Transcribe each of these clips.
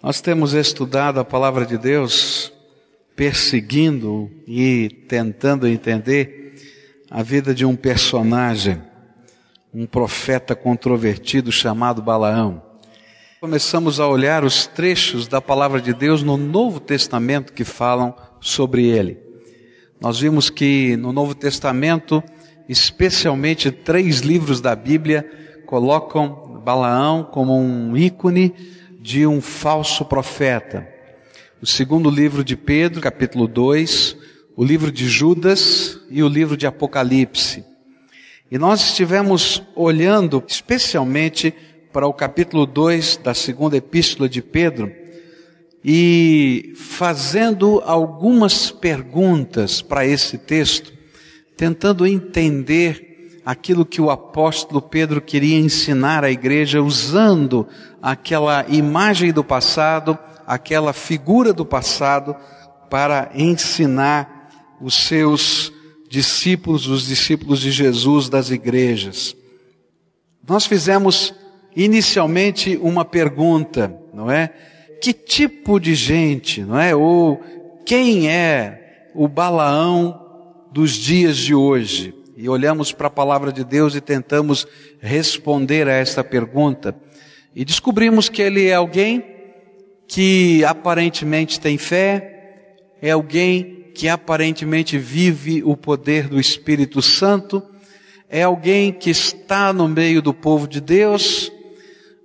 Nós temos estudado a palavra de Deus, perseguindo e tentando entender a vida de um personagem, um profeta controvertido chamado Balaão. Começamos a olhar os trechos da palavra de Deus no Novo Testamento que falam sobre ele. Nós vimos que no Novo Testamento, especialmente três livros da Bíblia, colocam Balaão como um ícone de um falso profeta. O segundo livro de Pedro, capítulo 2, o livro de Judas e o livro de Apocalipse. E nós estivemos olhando especialmente para o capítulo 2 da segunda epístola de Pedro e fazendo algumas perguntas para esse texto, tentando entender aquilo que o apóstolo Pedro queria ensinar à igreja usando aquela imagem do passado, aquela figura do passado para ensinar os seus discípulos, os discípulos de Jesus das igrejas. Nós fizemos inicialmente uma pergunta, não é? Que tipo de gente, não é? Ou quem é o Balaão dos dias de hoje? e olhamos para a palavra de Deus e tentamos responder a esta pergunta. E descobrimos que ele é alguém que aparentemente tem fé, é alguém que aparentemente vive o poder do Espírito Santo, é alguém que está no meio do povo de Deus,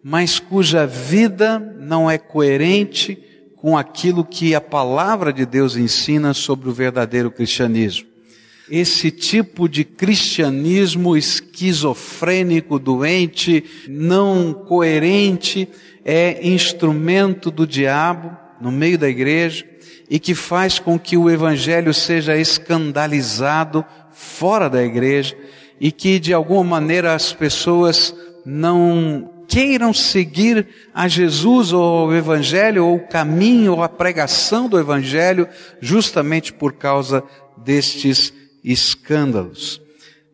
mas cuja vida não é coerente com aquilo que a palavra de Deus ensina sobre o verdadeiro cristianismo esse tipo de cristianismo esquizofrênico, doente, não coerente, é instrumento do diabo no meio da igreja e que faz com que o evangelho seja escandalizado fora da igreja e que de alguma maneira as pessoas não queiram seguir a Jesus ou o Evangelho, ou o caminho, ou a pregação do Evangelho, justamente por causa destes escândalos.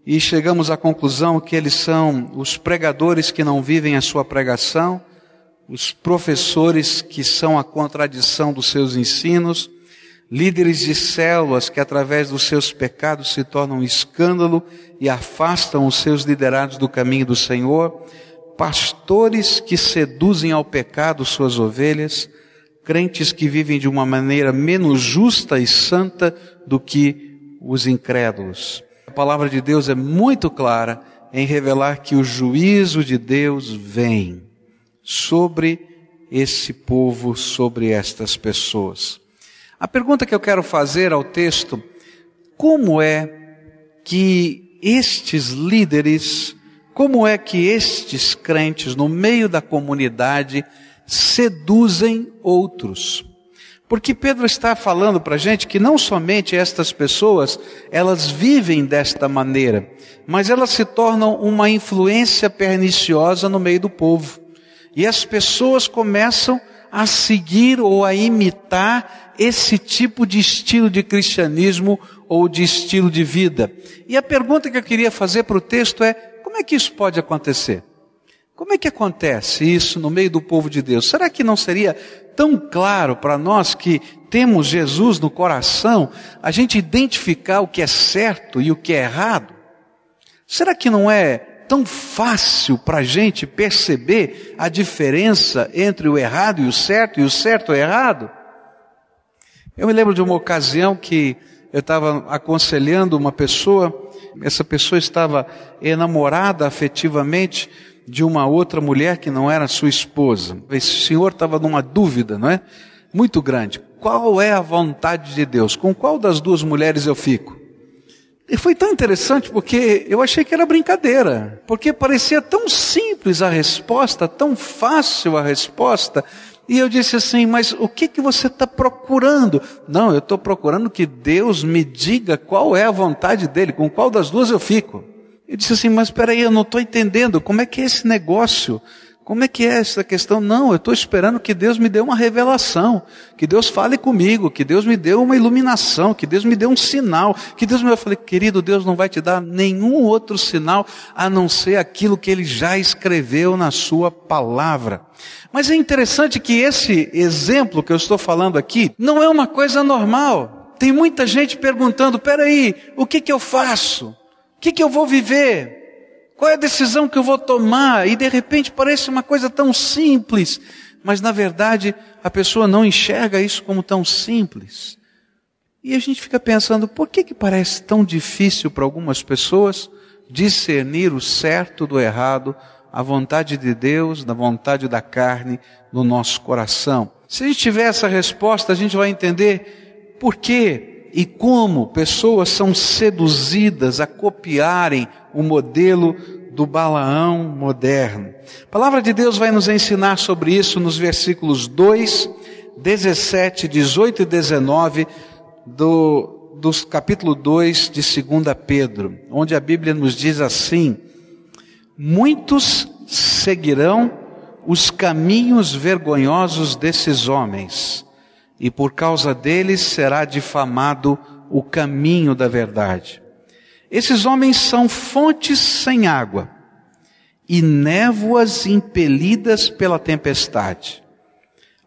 E chegamos à conclusão que eles são os pregadores que não vivem a sua pregação, os professores que são a contradição dos seus ensinos, líderes de células que através dos seus pecados se tornam escândalo e afastam os seus liderados do caminho do Senhor, pastores que seduzem ao pecado suas ovelhas, crentes que vivem de uma maneira menos justa e santa do que os incrédulos. A palavra de Deus é muito clara em revelar que o juízo de Deus vem sobre esse povo, sobre estas pessoas. A pergunta que eu quero fazer ao texto, como é que estes líderes, como é que estes crentes no meio da comunidade seduzem outros? Porque Pedro está falando para a gente que não somente estas pessoas, elas vivem desta maneira, mas elas se tornam uma influência perniciosa no meio do povo. E as pessoas começam a seguir ou a imitar esse tipo de estilo de cristianismo ou de estilo de vida. E a pergunta que eu queria fazer para o texto é: como é que isso pode acontecer? Como é que acontece isso no meio do povo de Deus? Será que não seria tão claro para nós que temos Jesus no coração, a gente identificar o que é certo e o que é errado? Será que não é tão fácil para a gente perceber a diferença entre o errado e o certo e o certo e o errado? Eu me lembro de uma ocasião que eu estava aconselhando uma pessoa, essa pessoa estava enamorada afetivamente de uma outra mulher que não era sua esposa. Esse senhor estava numa dúvida, não é? Muito grande. Qual é a vontade de Deus? Com qual das duas mulheres eu fico? E foi tão interessante porque eu achei que era brincadeira, porque parecia tão simples a resposta, tão fácil a resposta. E eu disse assim, mas o que que você está procurando? Não, eu estou procurando que Deus me diga qual é a vontade dele, com qual das duas eu fico. Eu disse assim, mas espera aí, eu não estou entendendo, como é que é esse negócio? Como é que é essa questão? Não, eu estou esperando que Deus me dê uma revelação, que Deus fale comigo, que Deus me dê uma iluminação, que Deus me dê um sinal, que Deus me. Eu falei, querido, Deus não vai te dar nenhum outro sinal a não ser aquilo que Ele já escreveu na Sua palavra. Mas é interessante que esse exemplo que eu estou falando aqui não é uma coisa normal. Tem muita gente perguntando: peraí, o que que eu faço? O que que eu vou viver? Qual é a decisão que eu vou tomar? E de repente parece uma coisa tão simples, mas na verdade a pessoa não enxerga isso como tão simples. E a gente fica pensando, por que que parece tão difícil para algumas pessoas discernir o certo do errado, a vontade de Deus, da vontade da carne no nosso coração? Se a gente tiver essa resposta, a gente vai entender por que e como pessoas são seduzidas a copiarem o modelo do Balaão moderno. A palavra de Deus vai nos ensinar sobre isso nos versículos 2, 17, 18 e 19 do, dos capítulo 2 de 2 Pedro, onde a Bíblia nos diz assim: Muitos seguirão os caminhos vergonhosos desses homens, e por causa deles será difamado o caminho da verdade. Esses homens são fontes sem água e névoas impelidas pela tempestade.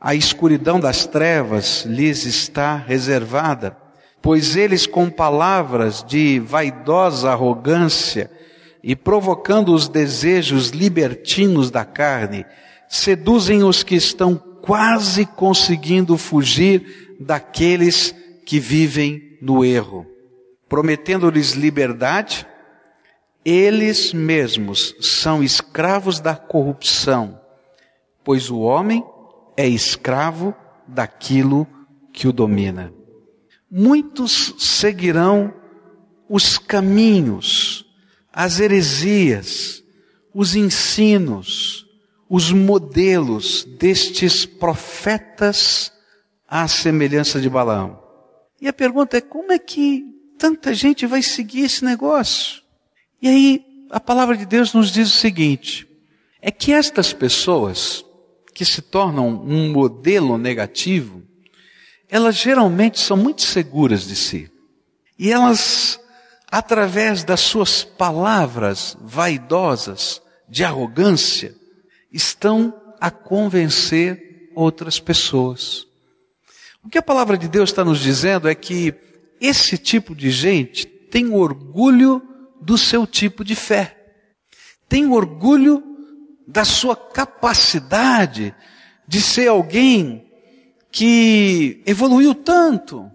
A escuridão das trevas lhes está reservada, pois eles com palavras de vaidosa arrogância e provocando os desejos libertinos da carne, seduzem os que estão quase conseguindo fugir daqueles que vivem no erro prometendo-lhes liberdade, eles mesmos são escravos da corrupção, pois o homem é escravo daquilo que o domina. Muitos seguirão os caminhos, as heresias, os ensinos, os modelos destes profetas à semelhança de Balaão. E a pergunta é como é que tanta gente vai seguir esse negócio? E aí, a palavra de Deus nos diz o seguinte: é que estas pessoas que se tornam um modelo negativo, elas geralmente são muito seguras de si. E elas, através das suas palavras vaidosas, de arrogância, estão a convencer outras pessoas. O que a palavra de Deus está nos dizendo é que esse tipo de gente tem orgulho do seu tipo de fé, tem orgulho da sua capacidade de ser alguém que evoluiu tanto,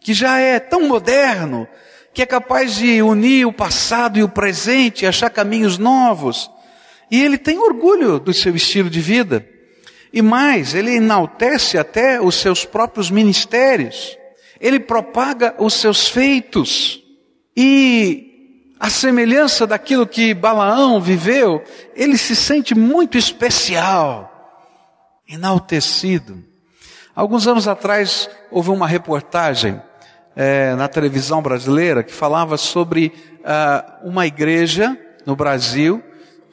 que já é tão moderno, que é capaz de unir o passado e o presente, achar caminhos novos. E ele tem orgulho do seu estilo de vida. E mais, ele enaltece até os seus próprios ministérios ele propaga os seus feitos. E a semelhança daquilo que Balaão viveu, ele se sente muito especial, enaltecido. Alguns anos atrás houve uma reportagem é, na televisão brasileira que falava sobre uh, uma igreja no Brasil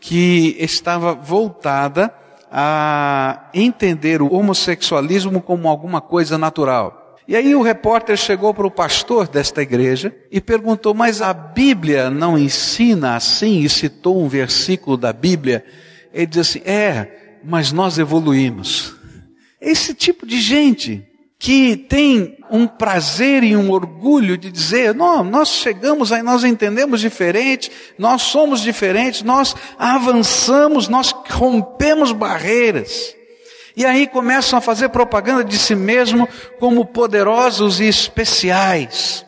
que estava voltada a entender o homossexualismo como alguma coisa natural. E aí o repórter chegou para o pastor desta igreja e perguntou: Mas a Bíblia não ensina assim? E citou um versículo da Bíblia. Ele disse assim: É, mas nós evoluímos. Esse tipo de gente que tem um prazer e um orgulho de dizer, não, nós chegamos aí, nós entendemos diferente, nós somos diferentes, nós avançamos, nós rompemos barreiras. E aí começam a fazer propaganda de si mesmo como poderosos e especiais.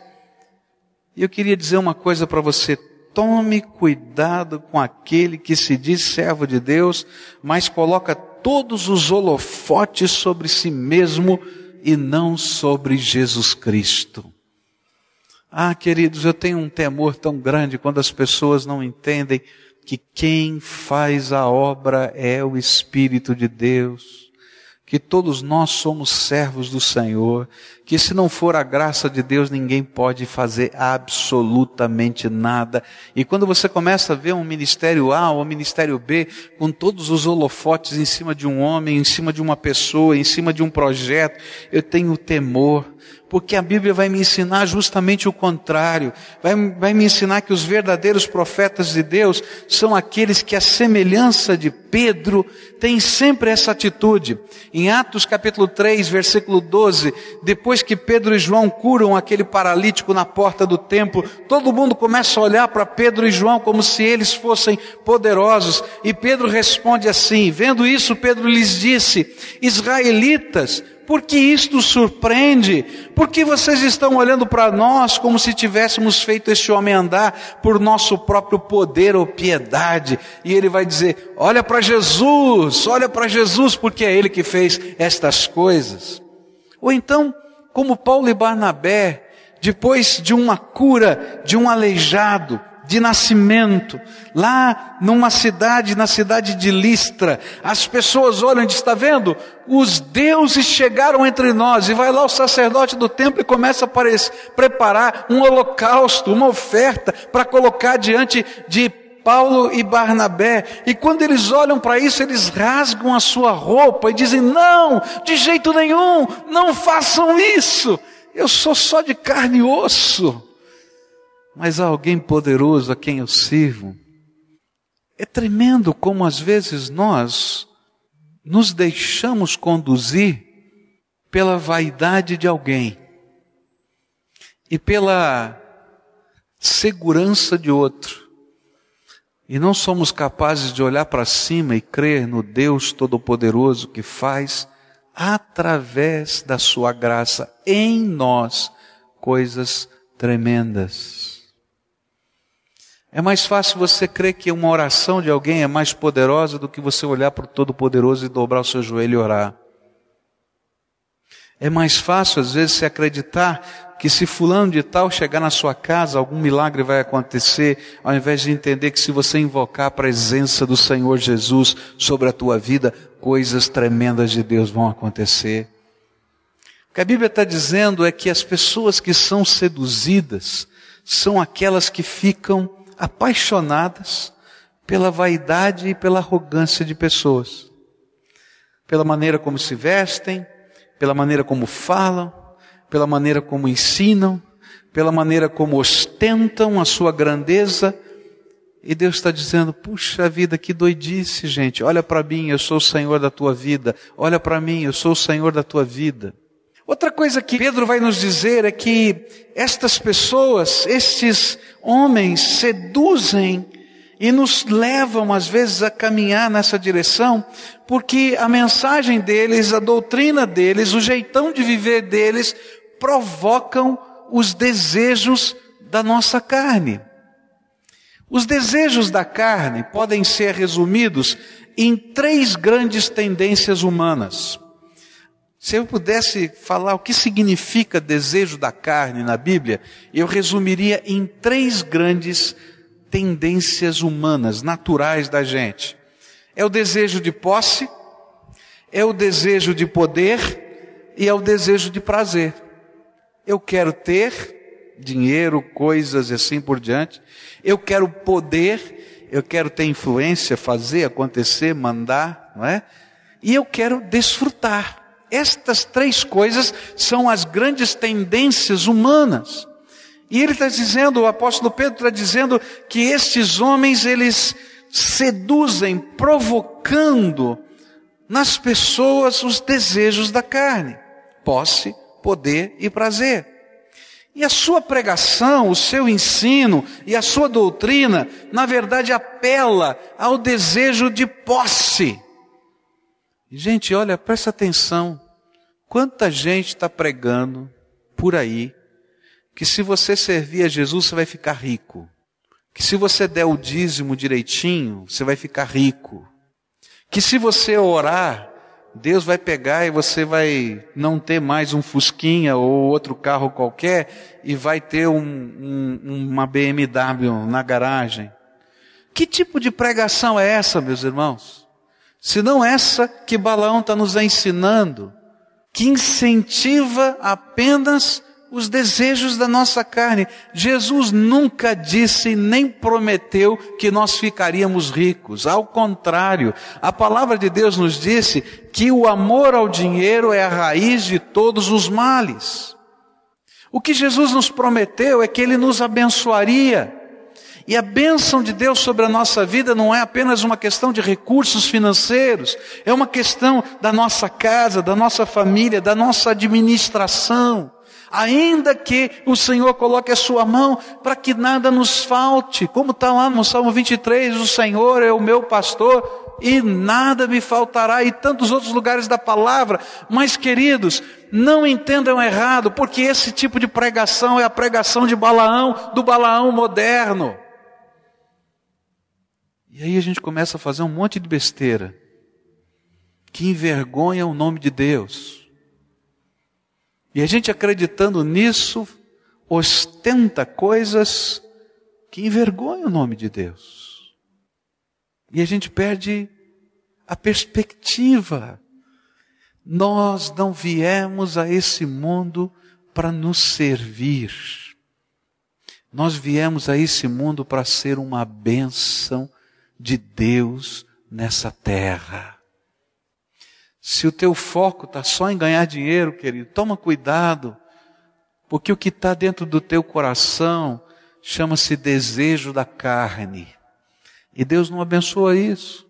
E eu queria dizer uma coisa para você. Tome cuidado com aquele que se diz servo de Deus, mas coloca todos os holofotes sobre si mesmo e não sobre Jesus Cristo. Ah, queridos, eu tenho um temor tão grande quando as pessoas não entendem que quem faz a obra é o Espírito de Deus que todos nós somos servos do Senhor, que se não for a graça de Deus, ninguém pode fazer absolutamente nada. E quando você começa a ver um ministério A ou um ministério B, com todos os holofotes em cima de um homem, em cima de uma pessoa, em cima de um projeto, eu tenho temor porque a Bíblia vai me ensinar justamente o contrário. Vai, vai me ensinar que os verdadeiros profetas de Deus são aqueles que, a semelhança de Pedro, têm sempre essa atitude. Em Atos capítulo 3, versículo 12, depois que Pedro e João curam aquele paralítico na porta do templo, todo mundo começa a olhar para Pedro e João como se eles fossem poderosos. E Pedro responde assim: vendo isso, Pedro lhes disse: Israelitas, por que isto surpreende? Por que vocês estão olhando para nós como se tivéssemos feito este homem andar por nosso próprio poder ou piedade? E ele vai dizer: olha para Jesus, olha para Jesus, porque é ele que fez estas coisas. Ou então, como Paulo e Barnabé, depois de uma cura de um aleijado, de nascimento, lá numa cidade, na cidade de Listra, as pessoas olham e dizem, está vendo? Os deuses chegaram entre nós, e vai lá o sacerdote do templo e começa a preparar um holocausto, uma oferta, para colocar diante de Paulo e Barnabé, e quando eles olham para isso, eles rasgam a sua roupa e dizem: Não, de jeito nenhum, não façam isso, eu sou só de carne e osso mas há alguém poderoso a quem eu sirvo. É tremendo como às vezes nós nos deixamos conduzir pela vaidade de alguém e pela segurança de outro. E não somos capazes de olhar para cima e crer no Deus Todo-Poderoso que faz, através da Sua graça, em nós, coisas tremendas. É mais fácil você crer que uma oração de alguém é mais poderosa do que você olhar para o Todo-Poderoso e dobrar o seu joelho e orar. É mais fácil, às vezes, se acreditar que se fulano de tal chegar na sua casa, algum milagre vai acontecer, ao invés de entender que se você invocar a presença do Senhor Jesus sobre a tua vida, coisas tremendas de Deus vão acontecer. O que a Bíblia está dizendo é que as pessoas que são seduzidas são aquelas que ficam apaixonadas pela vaidade e pela arrogância de pessoas. Pela maneira como se vestem, pela maneira como falam, pela maneira como ensinam, pela maneira como ostentam a sua grandeza. E Deus está dizendo: puxa vida, que doidice, gente. Olha para mim, eu sou o Senhor da tua vida. Olha para mim, eu sou o Senhor da tua vida. Outra coisa que Pedro vai nos dizer é que estas pessoas, estes homens seduzem e nos levam às vezes a caminhar nessa direção, porque a mensagem deles, a doutrina deles, o jeitão de viver deles provocam os desejos da nossa carne. Os desejos da carne podem ser resumidos em três grandes tendências humanas. Se eu pudesse falar o que significa desejo da carne na Bíblia, eu resumiria em três grandes tendências humanas, naturais da gente. É o desejo de posse, é o desejo de poder e é o desejo de prazer. Eu quero ter dinheiro, coisas e assim por diante. Eu quero poder, eu quero ter influência, fazer acontecer, mandar, não é? E eu quero desfrutar. Estas três coisas são as grandes tendências humanas. E ele está dizendo, o apóstolo Pedro está dizendo que estes homens, eles seduzem, provocando nas pessoas os desejos da carne, posse, poder e prazer. E a sua pregação, o seu ensino e a sua doutrina, na verdade, apela ao desejo de posse. Gente, olha, presta atenção. Quanta gente está pregando por aí que se você servir a Jesus você vai ficar rico. Que se você der o dízimo direitinho, você vai ficar rico. Que se você orar, Deus vai pegar e você vai não ter mais um Fusquinha ou outro carro qualquer e vai ter um, um, uma BMW na garagem. Que tipo de pregação é essa, meus irmãos? Senão essa que Balaão está nos ensinando, que incentiva apenas os desejos da nossa carne. Jesus nunca disse nem prometeu que nós ficaríamos ricos. Ao contrário, a palavra de Deus nos disse que o amor ao dinheiro é a raiz de todos os males. O que Jesus nos prometeu é que Ele nos abençoaria. E a bênção de Deus sobre a nossa vida não é apenas uma questão de recursos financeiros, é uma questão da nossa casa, da nossa família, da nossa administração ainda que o Senhor coloque a sua mão para que nada nos falte, como está lá no Salmo 23, o Senhor é o meu pastor e nada me faltará, e tantos outros lugares da palavra, mas queridos, não entendam errado, porque esse tipo de pregação é a pregação de Balaão, do Balaão moderno. E aí a gente começa a fazer um monte de besteira, que envergonha o nome de Deus. E a gente acreditando nisso, ostenta coisas que envergonham o nome de Deus. E a gente perde a perspectiva. Nós não viemos a esse mundo para nos servir. Nós viemos a esse mundo para ser uma bênção de Deus nessa terra. Se o teu foco está só em ganhar dinheiro, querido, toma cuidado, porque o que está dentro do teu coração chama-se desejo da carne. E Deus não abençoa isso.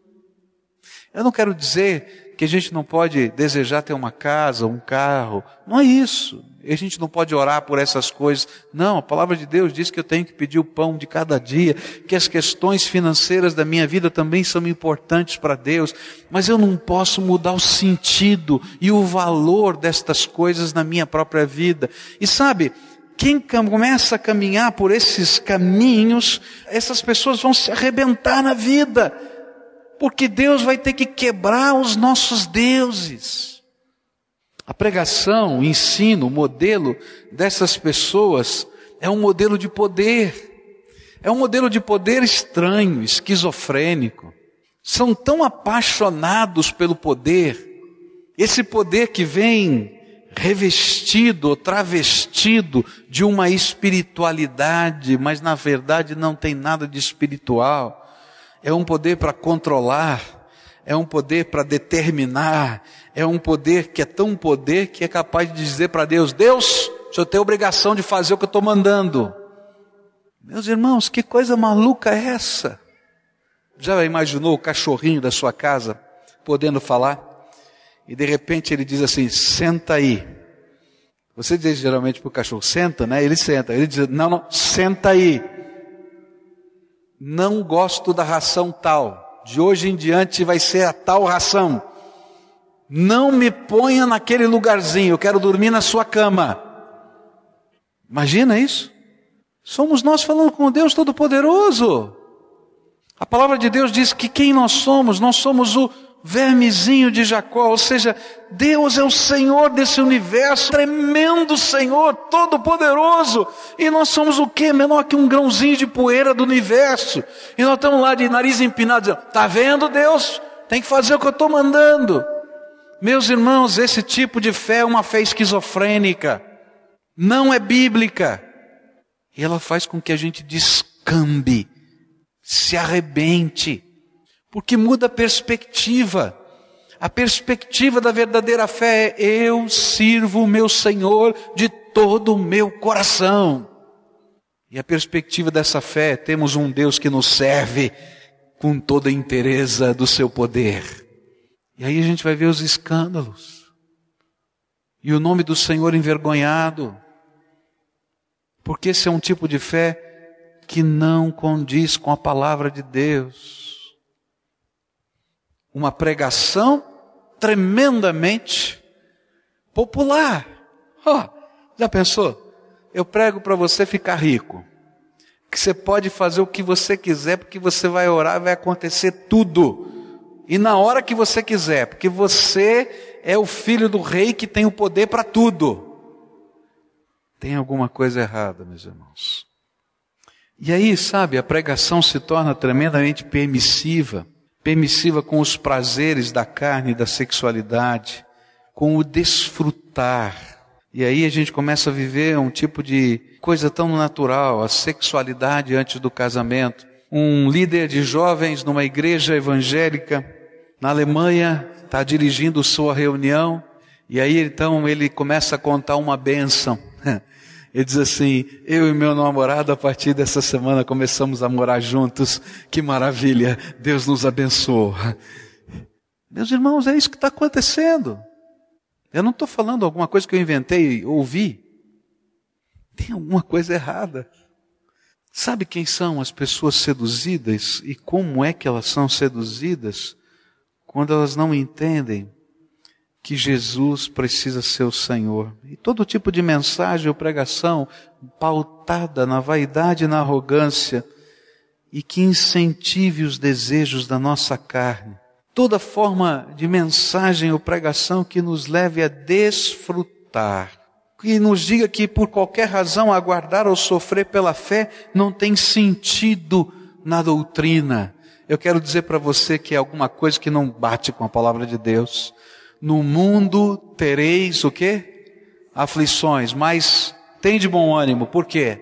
Eu não quero dizer que a gente não pode desejar ter uma casa, um carro. Não é isso. A gente não pode orar por essas coisas. Não, a palavra de Deus diz que eu tenho que pedir o pão de cada dia, que as questões financeiras da minha vida também são importantes para Deus, mas eu não posso mudar o sentido e o valor destas coisas na minha própria vida. E sabe, quem começa a caminhar por esses caminhos, essas pessoas vão se arrebentar na vida, porque Deus vai ter que quebrar os nossos deuses. A pregação, o ensino, o modelo dessas pessoas é um modelo de poder. É um modelo de poder estranho, esquizofrênico. São tão apaixonados pelo poder, esse poder que vem revestido travestido de uma espiritualidade, mas na verdade não tem nada de espiritual. É um poder para controlar, é um poder para determinar, é um poder que é tão poder que é capaz de dizer para Deus: Deus, o senhor tem obrigação de fazer o que eu estou mandando. Meus irmãos, que coisa maluca é essa? Já imaginou o cachorrinho da sua casa podendo falar? E de repente ele diz assim: senta aí. Você diz geralmente para o cachorro: senta, né? Ele senta. Ele diz: não, não, senta aí. Não gosto da ração tal de hoje em diante vai ser a tal ração. Não me ponha naquele lugarzinho, eu quero dormir na sua cama. Imagina isso? Somos nós falando com Deus Todo-Poderoso. A palavra de Deus diz que quem nós somos, nós somos o vermezinho de Jacó, ou seja, Deus é o Senhor desse universo, tremendo Senhor, todo-poderoso, e nós somos o que? Menor que um grãozinho de poeira do universo, e nós estamos lá de nariz empinado, dizendo, tá vendo Deus? Tem que fazer o que eu estou mandando. Meus irmãos, esse tipo de fé é uma fé esquizofrênica, não é bíblica, e ela faz com que a gente descambe, se arrebente, porque muda a perspectiva. A perspectiva da verdadeira fé é eu sirvo o meu Senhor de todo o meu coração. E a perspectiva dessa fé é temos um Deus que nos serve com toda a inteireza do seu poder. E aí a gente vai ver os escândalos. E o nome do Senhor envergonhado. Porque esse é um tipo de fé que não condiz com a palavra de Deus uma pregação tremendamente popular. Oh, já pensou? Eu prego para você ficar rico. Que você pode fazer o que você quiser, porque você vai orar, vai acontecer tudo. E na hora que você quiser, porque você é o filho do rei que tem o poder para tudo. Tem alguma coisa errada, meus irmãos. E aí, sabe, a pregação se torna tremendamente permissiva permissiva com os prazeres da carne e da sexualidade, com o desfrutar. E aí a gente começa a viver um tipo de coisa tão natural, a sexualidade antes do casamento. Um líder de jovens numa igreja evangélica na Alemanha está dirigindo sua reunião e aí então ele começa a contar uma bênção. Ele diz assim: Eu e meu namorado, a partir dessa semana, começamos a morar juntos. Que maravilha! Deus nos abençoa. Meus irmãos, é isso que está acontecendo. Eu não estou falando alguma coisa que eu inventei, ouvi. Tem alguma coisa errada. Sabe quem são as pessoas seduzidas e como é que elas são seduzidas? Quando elas não entendem que Jesus precisa ser o Senhor. E todo tipo de mensagem ou pregação pautada na vaidade e na arrogância e que incentive os desejos da nossa carne. Toda forma de mensagem ou pregação que nos leve a desfrutar. Que nos diga que por qualquer razão aguardar ou sofrer pela fé não tem sentido na doutrina. Eu quero dizer para você que é alguma coisa que não bate com a palavra de Deus. No mundo tereis o quê? Aflições, mas tem de bom ânimo, por quê?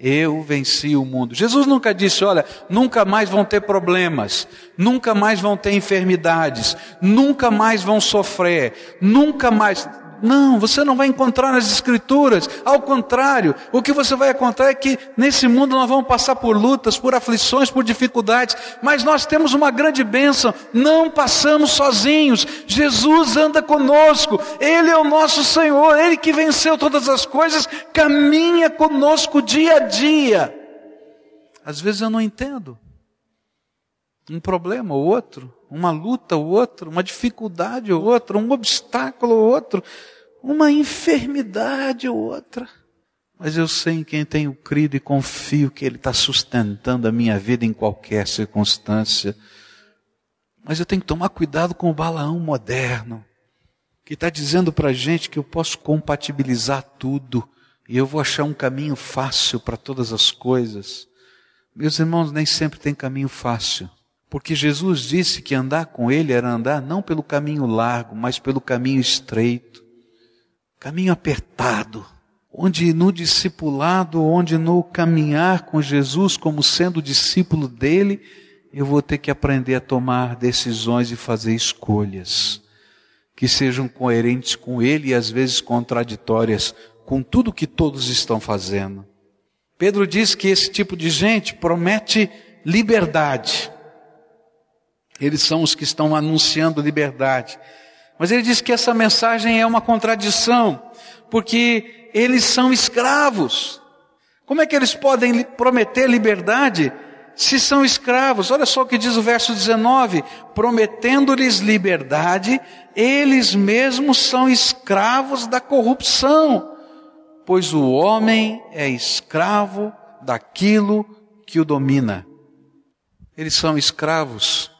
Eu venci o mundo. Jesus nunca disse, olha, nunca mais vão ter problemas, nunca mais vão ter enfermidades, nunca mais vão sofrer, nunca mais. Não, você não vai encontrar nas Escrituras. Ao contrário, o que você vai encontrar é que nesse mundo nós vamos passar por lutas, por aflições, por dificuldades, mas nós temos uma grande bênção. Não passamos sozinhos. Jesus anda conosco. Ele é o nosso Senhor. Ele que venceu todas as coisas, caminha conosco dia a dia. Às vezes eu não entendo. Um problema ou outro uma luta ou outra, uma dificuldade ou outra, um obstáculo ou outro, uma enfermidade ou outra. Mas eu sei em quem tenho crido e confio que Ele está sustentando a minha vida em qualquer circunstância. Mas eu tenho que tomar cuidado com o Balaão moderno, que está dizendo para a gente que eu posso compatibilizar tudo e eu vou achar um caminho fácil para todas as coisas. Meus irmãos, nem sempre tem caminho fácil. Porque Jesus disse que andar com Ele era andar não pelo caminho largo, mas pelo caminho estreito, caminho apertado, onde no discipulado, onde no caminhar com Jesus como sendo discípulo dele, eu vou ter que aprender a tomar decisões e fazer escolhas que sejam coerentes com Ele e às vezes contraditórias com tudo que todos estão fazendo. Pedro diz que esse tipo de gente promete liberdade eles são os que estão anunciando liberdade. Mas ele diz que essa mensagem é uma contradição, porque eles são escravos. Como é que eles podem prometer liberdade se são escravos? Olha só o que diz o verso 19: prometendo-lhes liberdade, eles mesmos são escravos da corrupção, pois o homem é escravo daquilo que o domina. Eles são escravos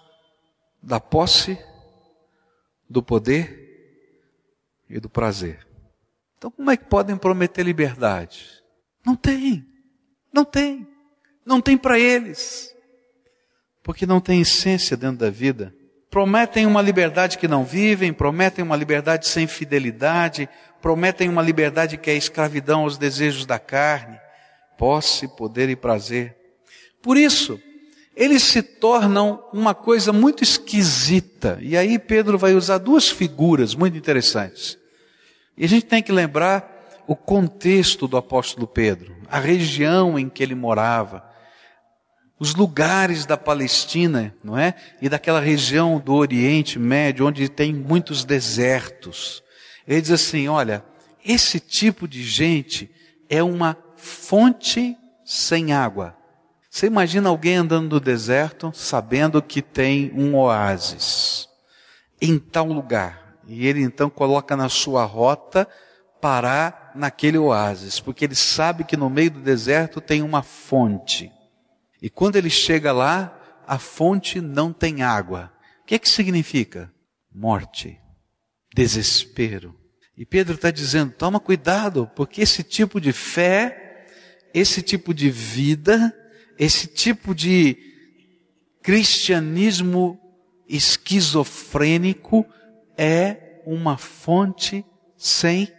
da posse, do poder e do prazer. Então, como é que podem prometer liberdade? Não tem, não tem, não tem para eles, porque não tem essência dentro da vida. Prometem uma liberdade que não vivem, prometem uma liberdade sem fidelidade, prometem uma liberdade que é escravidão aos desejos da carne, posse, poder e prazer. Por isso, eles se tornam uma coisa muito esquisita. E aí Pedro vai usar duas figuras muito interessantes. E a gente tem que lembrar o contexto do apóstolo Pedro, a região em que ele morava, os lugares da Palestina, não é? E daquela região do Oriente Médio, onde tem muitos desertos. Ele diz assim: olha, esse tipo de gente é uma fonte sem água. Você imagina alguém andando no deserto sabendo que tem um oásis em tal lugar. E ele então coloca na sua rota parar naquele oásis, porque ele sabe que no meio do deserto tem uma fonte. E quando ele chega lá, a fonte não tem água. O que, é que significa? Morte, desespero. E Pedro está dizendo: toma cuidado, porque esse tipo de fé, esse tipo de vida, esse tipo de cristianismo esquizofrênico é uma fonte sem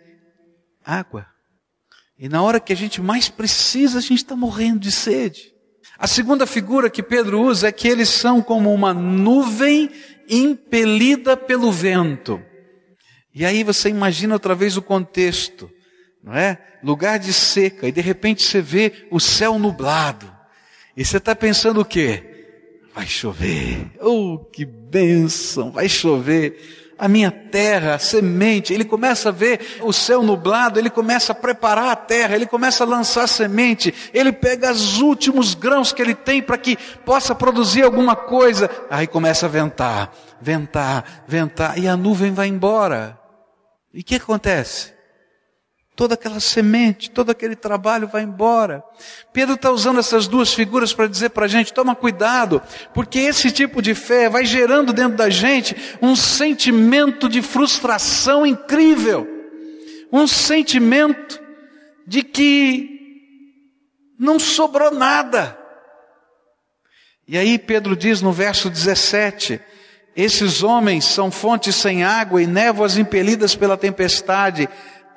água. E na hora que a gente mais precisa, a gente está morrendo de sede. A segunda figura que Pedro usa é que eles são como uma nuvem impelida pelo vento. E aí você imagina outra vez o contexto, não é? Lugar de seca, e de repente você vê o céu nublado. E você está pensando o quê? Vai chover. Oh, que bênção! Vai chover a minha terra, a semente. Ele começa a ver o céu nublado, ele começa a preparar a terra, ele começa a lançar semente, ele pega os últimos grãos que ele tem para que possa produzir alguma coisa. Aí começa a ventar, ventar, ventar, e a nuvem vai embora. E o que acontece? Toda aquela semente, todo aquele trabalho vai embora. Pedro está usando essas duas figuras para dizer para a gente: toma cuidado, porque esse tipo de fé vai gerando dentro da gente um sentimento de frustração incrível, um sentimento de que não sobrou nada. E aí Pedro diz no verso 17: esses homens são fontes sem água e névoas impelidas pela tempestade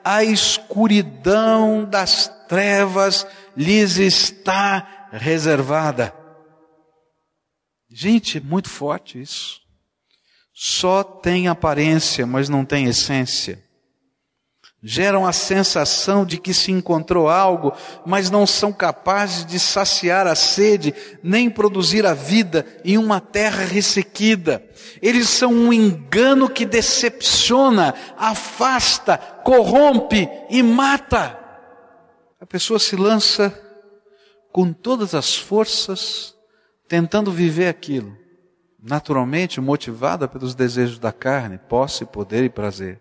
a escuridão das trevas lhes está reservada. Gente, muito forte isso. Só tem aparência, mas não tem essência geram a sensação de que se encontrou algo, mas não são capazes de saciar a sede, nem produzir a vida em uma terra ressequida. Eles são um engano que decepciona, afasta, corrompe e mata. A pessoa se lança com todas as forças, tentando viver aquilo, naturalmente motivada pelos desejos da carne, posse, poder e prazer.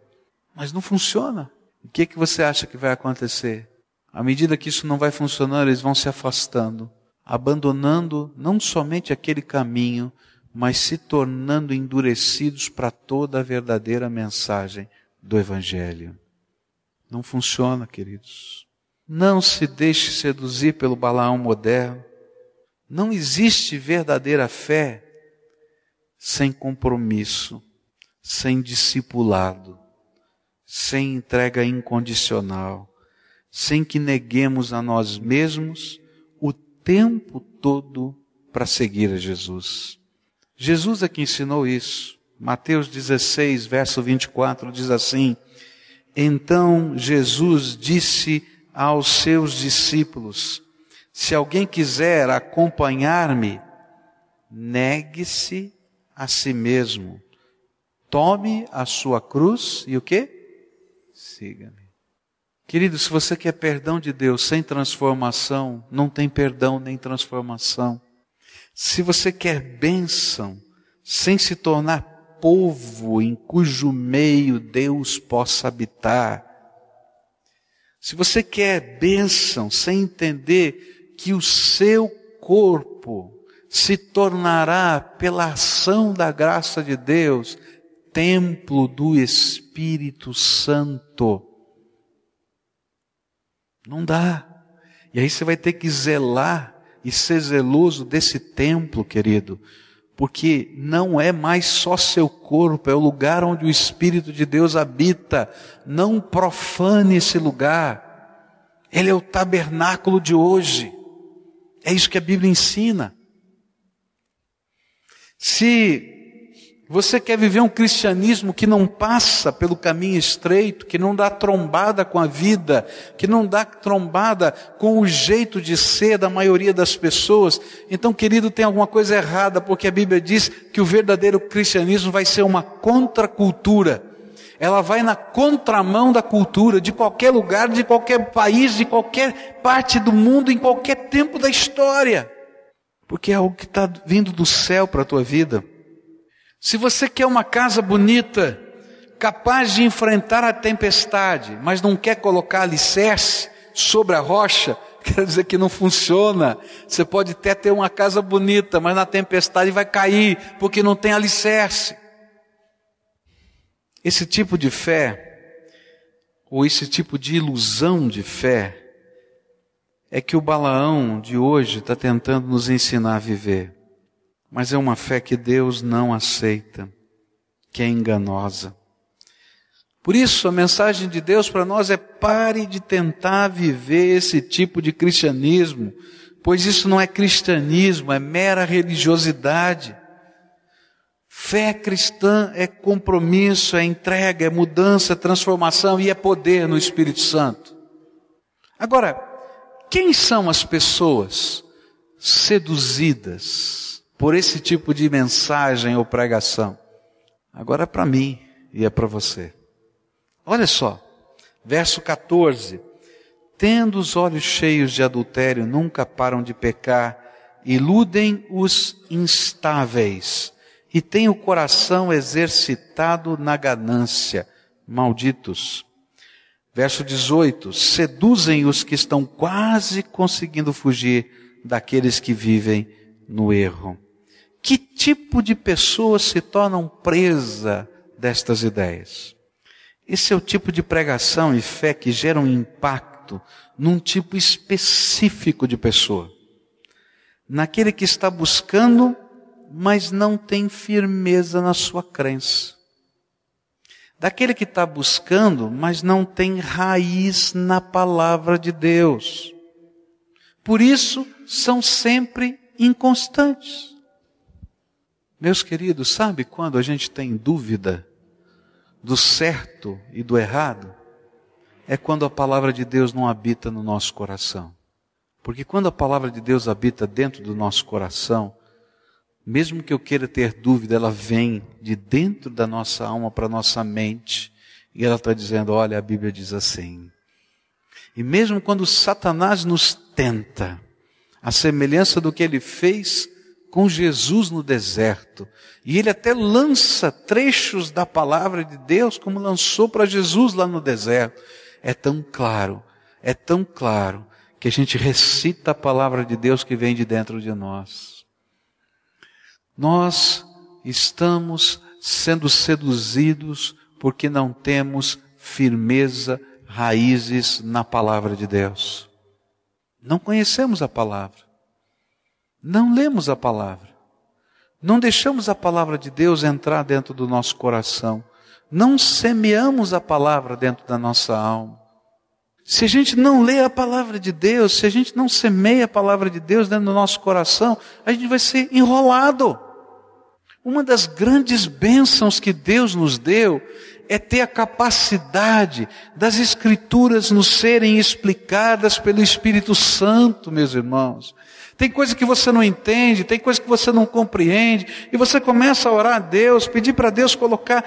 Mas não funciona. O que, que você acha que vai acontecer? À medida que isso não vai funcionando, eles vão se afastando, abandonando não somente aquele caminho, mas se tornando endurecidos para toda a verdadeira mensagem do Evangelho. Não funciona, queridos. Não se deixe seduzir pelo Balaão moderno. Não existe verdadeira fé sem compromisso, sem discipulado sem entrega incondicional, sem que neguemos a nós mesmos o tempo todo para seguir a Jesus. Jesus é que ensinou isso. Mateus 16, verso 24 diz assim: Então Jesus disse aos seus discípulos: Se alguém quiser acompanhar-me, negue-se a si mesmo. Tome a sua cruz e o que? Siga-me. Querido, se você quer perdão de Deus sem transformação, não tem perdão nem transformação. Se você quer bênção sem se tornar povo em cujo meio Deus possa habitar, se você quer bênção sem entender que o seu corpo se tornará, pela ação da graça de Deus, templo do Espírito Santo. Não dá. E aí você vai ter que zelar e ser zeloso desse templo, querido, porque não é mais só seu corpo, é o lugar onde o Espírito de Deus habita. Não profane esse lugar. Ele é o tabernáculo de hoje. É isso que a Bíblia ensina. Se você quer viver um cristianismo que não passa pelo caminho estreito, que não dá trombada com a vida, que não dá trombada com o jeito de ser da maioria das pessoas? Então, querido, tem alguma coisa errada, porque a Bíblia diz que o verdadeiro cristianismo vai ser uma contracultura. Ela vai na contramão da cultura de qualquer lugar, de qualquer país, de qualquer parte do mundo, em qualquer tempo da história. Porque é algo que está vindo do céu para a tua vida. Se você quer uma casa bonita, capaz de enfrentar a tempestade, mas não quer colocar alicerce sobre a rocha, quer dizer que não funciona. Você pode até ter uma casa bonita, mas na tempestade vai cair, porque não tem alicerce. Esse tipo de fé, ou esse tipo de ilusão de fé, é que o Balaão de hoje está tentando nos ensinar a viver. Mas é uma fé que Deus não aceita, que é enganosa. Por isso, a mensagem de Deus para nós é pare de tentar viver esse tipo de cristianismo, pois isso não é cristianismo, é mera religiosidade. Fé cristã é compromisso, é entrega, é mudança, é transformação e é poder no Espírito Santo. Agora, quem são as pessoas seduzidas por esse tipo de mensagem ou pregação? Agora é para mim e é para você. Olha só, verso 14. Tendo os olhos cheios de adultério, nunca param de pecar, iludem os instáveis e têm o coração exercitado na ganância. Malditos. Verso 18: seduzem os que estão quase conseguindo fugir daqueles que vivem no erro. Que tipo de pessoas se tornam presa destas ideias? Esse é o tipo de pregação e fé que gera um impacto num tipo específico de pessoa. Naquele que está buscando mas não tem firmeza na sua crença. Daquele que está buscando, mas não tem raiz na palavra de Deus. Por isso, são sempre inconstantes. Meus queridos, sabe quando a gente tem dúvida do certo e do errado? É quando a palavra de Deus não habita no nosso coração. Porque quando a palavra de Deus habita dentro do nosso coração, mesmo que eu queira ter dúvida, ela vem de dentro da nossa alma para a nossa mente. E ela está dizendo: olha, a Bíblia diz assim. E mesmo quando Satanás nos tenta, a semelhança do que ele fez com Jesus no deserto, e ele até lança trechos da palavra de Deus, como lançou para Jesus lá no deserto, é tão claro, é tão claro, que a gente recita a palavra de Deus que vem de dentro de nós. Nós estamos sendo seduzidos porque não temos firmeza, raízes na palavra de Deus. Não conhecemos a palavra. Não lemos a palavra. Não deixamos a palavra de Deus entrar dentro do nosso coração. Não semeamos a palavra dentro da nossa alma. Se a gente não lê a palavra de Deus, se a gente não semeia a palavra de Deus dentro do nosso coração, a gente vai ser enrolado. Uma das grandes bênçãos que Deus nos deu é ter a capacidade das Escrituras nos serem explicadas pelo Espírito Santo, meus irmãos. Tem coisa que você não entende, tem coisa que você não compreende, e você começa a orar a Deus, pedir para Deus colocar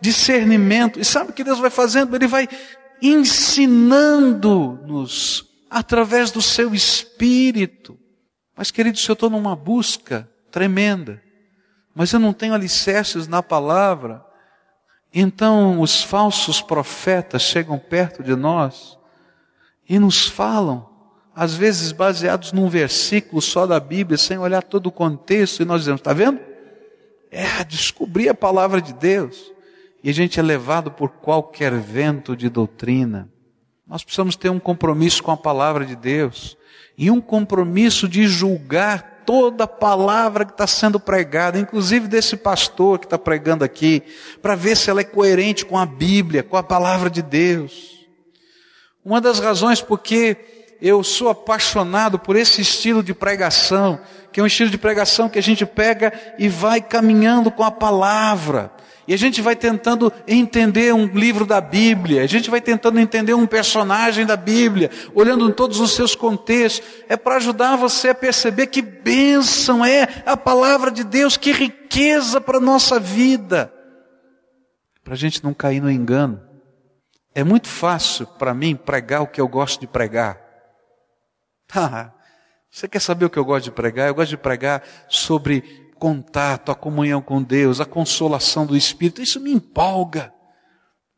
discernimento, e sabe o que Deus vai fazendo? Ele vai ensinando-nos através do seu Espírito. Mas, querido, se eu estou numa busca tremenda, mas eu não tenho alicerces na palavra. Então os falsos profetas chegam perto de nós e nos falam, às vezes baseados num versículo só da Bíblia, sem olhar todo o contexto, e nós dizemos: está vendo? É descobrir a palavra de Deus. E a gente é levado por qualquer vento de doutrina. Nós precisamos ter um compromisso com a palavra de Deus e um compromisso de julgar toda palavra que está sendo pregada, inclusive desse pastor que está pregando aqui, para ver se ela é coerente com a Bíblia, com a palavra de Deus. Uma das razões porque eu sou apaixonado por esse estilo de pregação, que é um estilo de pregação que a gente pega e vai caminhando com a palavra. E a gente vai tentando entender um livro da Bíblia, a gente vai tentando entender um personagem da Bíblia, olhando em todos os seus contextos. É para ajudar você a perceber que bênção é a palavra de Deus, que riqueza para a nossa vida. Para a gente não cair no engano. É muito fácil para mim pregar o que eu gosto de pregar. Ah, você quer saber o que eu gosto de pregar? Eu gosto de pregar sobre contato, a comunhão com Deus, a consolação do Espírito, isso me empolga.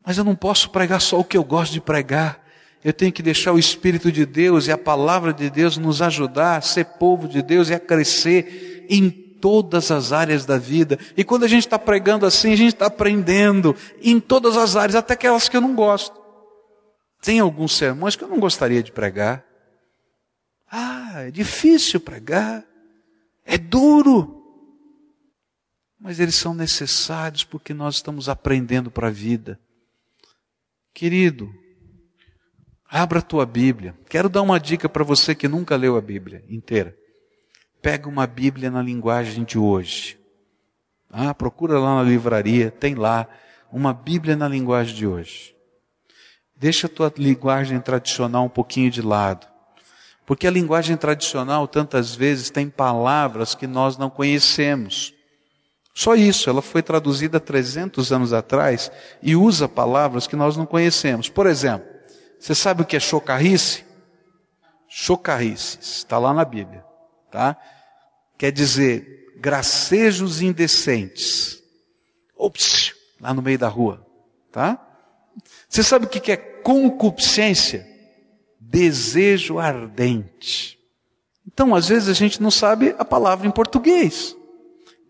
Mas eu não posso pregar só o que eu gosto de pregar. Eu tenho que deixar o Espírito de Deus e a palavra de Deus nos ajudar a ser povo de Deus e a crescer em todas as áreas da vida. E quando a gente está pregando assim, a gente está aprendendo em todas as áreas, até aquelas que eu não gosto. Tem alguns sermões que eu não gostaria de pregar. Ah, é difícil pregar. É duro. mas eles são necessários porque nós estamos aprendendo para a vida. Querido, abra a tua Bíblia. Quero dar uma dica para você que nunca leu a Bíblia inteira. Pega uma Bíblia na linguagem de hoje. Ah, procura lá na livraria, tem lá uma Bíblia na linguagem de hoje. Deixa a tua linguagem tradicional um pouquinho de lado. Porque a linguagem tradicional tantas vezes tem palavras que nós não conhecemos. Só isso, ela foi traduzida 300 anos atrás e usa palavras que nós não conhecemos. Por exemplo, você sabe o que é chocarrice? Chocarrice, está lá na Bíblia, tá? Quer dizer gracejos indecentes. Ops, lá no meio da rua, tá? Você sabe o que é concupiscência? Desejo ardente. Então, às vezes a gente não sabe a palavra em português.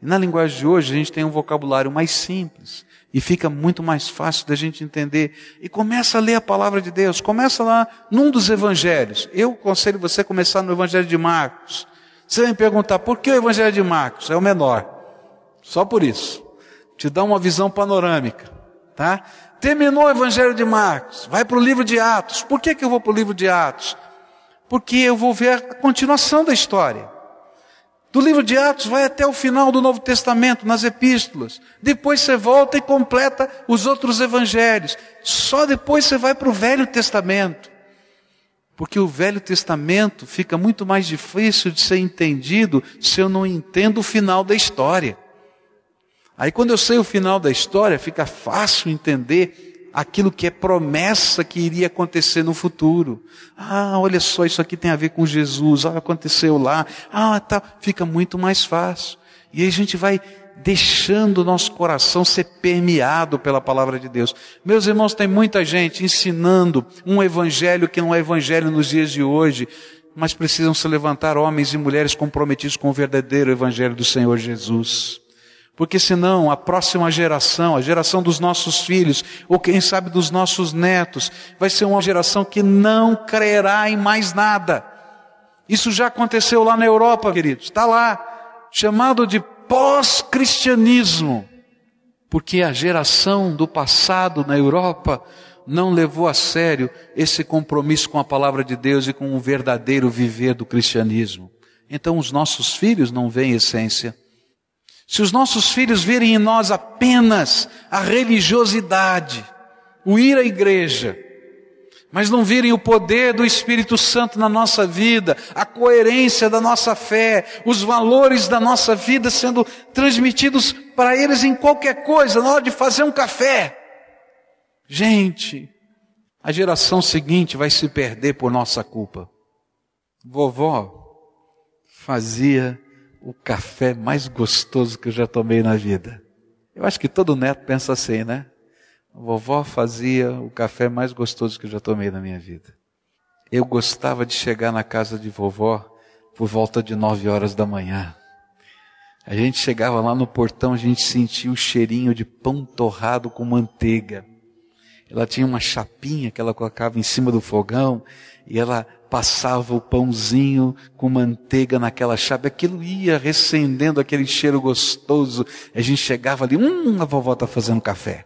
E na linguagem de hoje a gente tem um vocabulário mais simples e fica muito mais fácil da gente entender. E começa a ler a palavra de Deus. Começa lá num dos evangelhos. Eu aconselho você a começar no evangelho de Marcos. Você vai me perguntar, por que o evangelho de Marcos? É o menor. Só por isso. Te dá uma visão panorâmica, tá? Terminou o Evangelho de Marcos, vai para o livro de Atos. Por que, que eu vou para o livro de Atos? Porque eu vou ver a continuação da história. Do livro de Atos vai até o final do Novo Testamento, nas epístolas. Depois você volta e completa os outros evangelhos. Só depois você vai para o Velho Testamento. Porque o Velho Testamento fica muito mais difícil de ser entendido se eu não entendo o final da história. Aí quando eu sei o final da história, fica fácil entender aquilo que é promessa que iria acontecer no futuro. Ah, olha só, isso aqui tem a ver com Jesus, ah, aconteceu lá. Ah, tá, fica muito mais fácil. E aí a gente vai deixando o nosso coração ser permeado pela palavra de Deus. Meus irmãos, tem muita gente ensinando um evangelho que não é evangelho nos dias de hoje, mas precisam se levantar homens e mulheres comprometidos com o verdadeiro evangelho do Senhor Jesus. Porque senão a próxima geração, a geração dos nossos filhos, ou quem sabe dos nossos netos, vai ser uma geração que não crerá em mais nada. Isso já aconteceu lá na Europa, queridos. Está lá, chamado de pós-cristianismo. Porque a geração do passado na Europa não levou a sério esse compromisso com a palavra de Deus e com o verdadeiro viver do cristianismo. Então os nossos filhos não veem essência. Se os nossos filhos virem em nós apenas a religiosidade, o ir à igreja, mas não virem o poder do Espírito Santo na nossa vida, a coerência da nossa fé, os valores da nossa vida sendo transmitidos para eles em qualquer coisa, na hora de fazer um café. Gente, a geração seguinte vai se perder por nossa culpa. Vovó fazia o café mais gostoso que eu já tomei na vida. Eu acho que todo neto pensa assim, né? A vovó fazia o café mais gostoso que eu já tomei na minha vida. Eu gostava de chegar na casa de vovó por volta de nove horas da manhã. A gente chegava lá no portão, a gente sentia o cheirinho de pão torrado com manteiga. Ela tinha uma chapinha que ela colocava em cima do fogão e ela passava o pãozinho com manteiga naquela chapa, aquilo ia recendendo aquele cheiro gostoso. A gente chegava ali, hum, a vovó está fazendo café.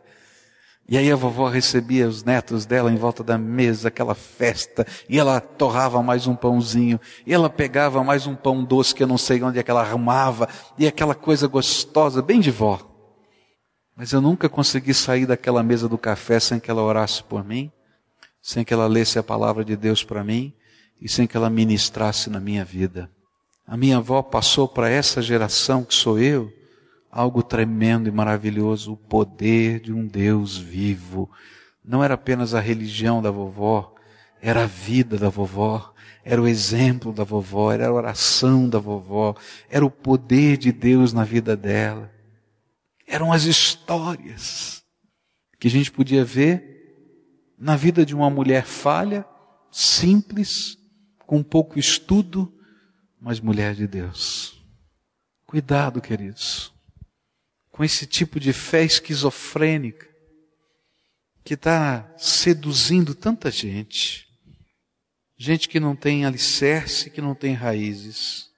E aí a vovó recebia os netos dela em volta da mesa, aquela festa, e ela torrava mais um pãozinho, e ela pegava mais um pão doce que eu não sei onde é que ela arrumava, e aquela coisa gostosa, bem de vó. Mas eu nunca consegui sair daquela mesa do café sem que ela orasse por mim, sem que ela lesse a palavra de Deus para mim, e sem que ela ministrasse na minha vida. A minha avó passou para essa geração que sou eu algo tremendo e maravilhoso, o poder de um Deus vivo. Não era apenas a religião da vovó, era a vida da vovó, era o exemplo da vovó, era a oração da vovó, era o poder de Deus na vida dela. Eram as histórias que a gente podia ver na vida de uma mulher falha, simples, com pouco estudo, mas mulher de Deus. Cuidado, queridos, com esse tipo de fé esquizofrênica que está seduzindo tanta gente. Gente que não tem alicerce, que não tem raízes.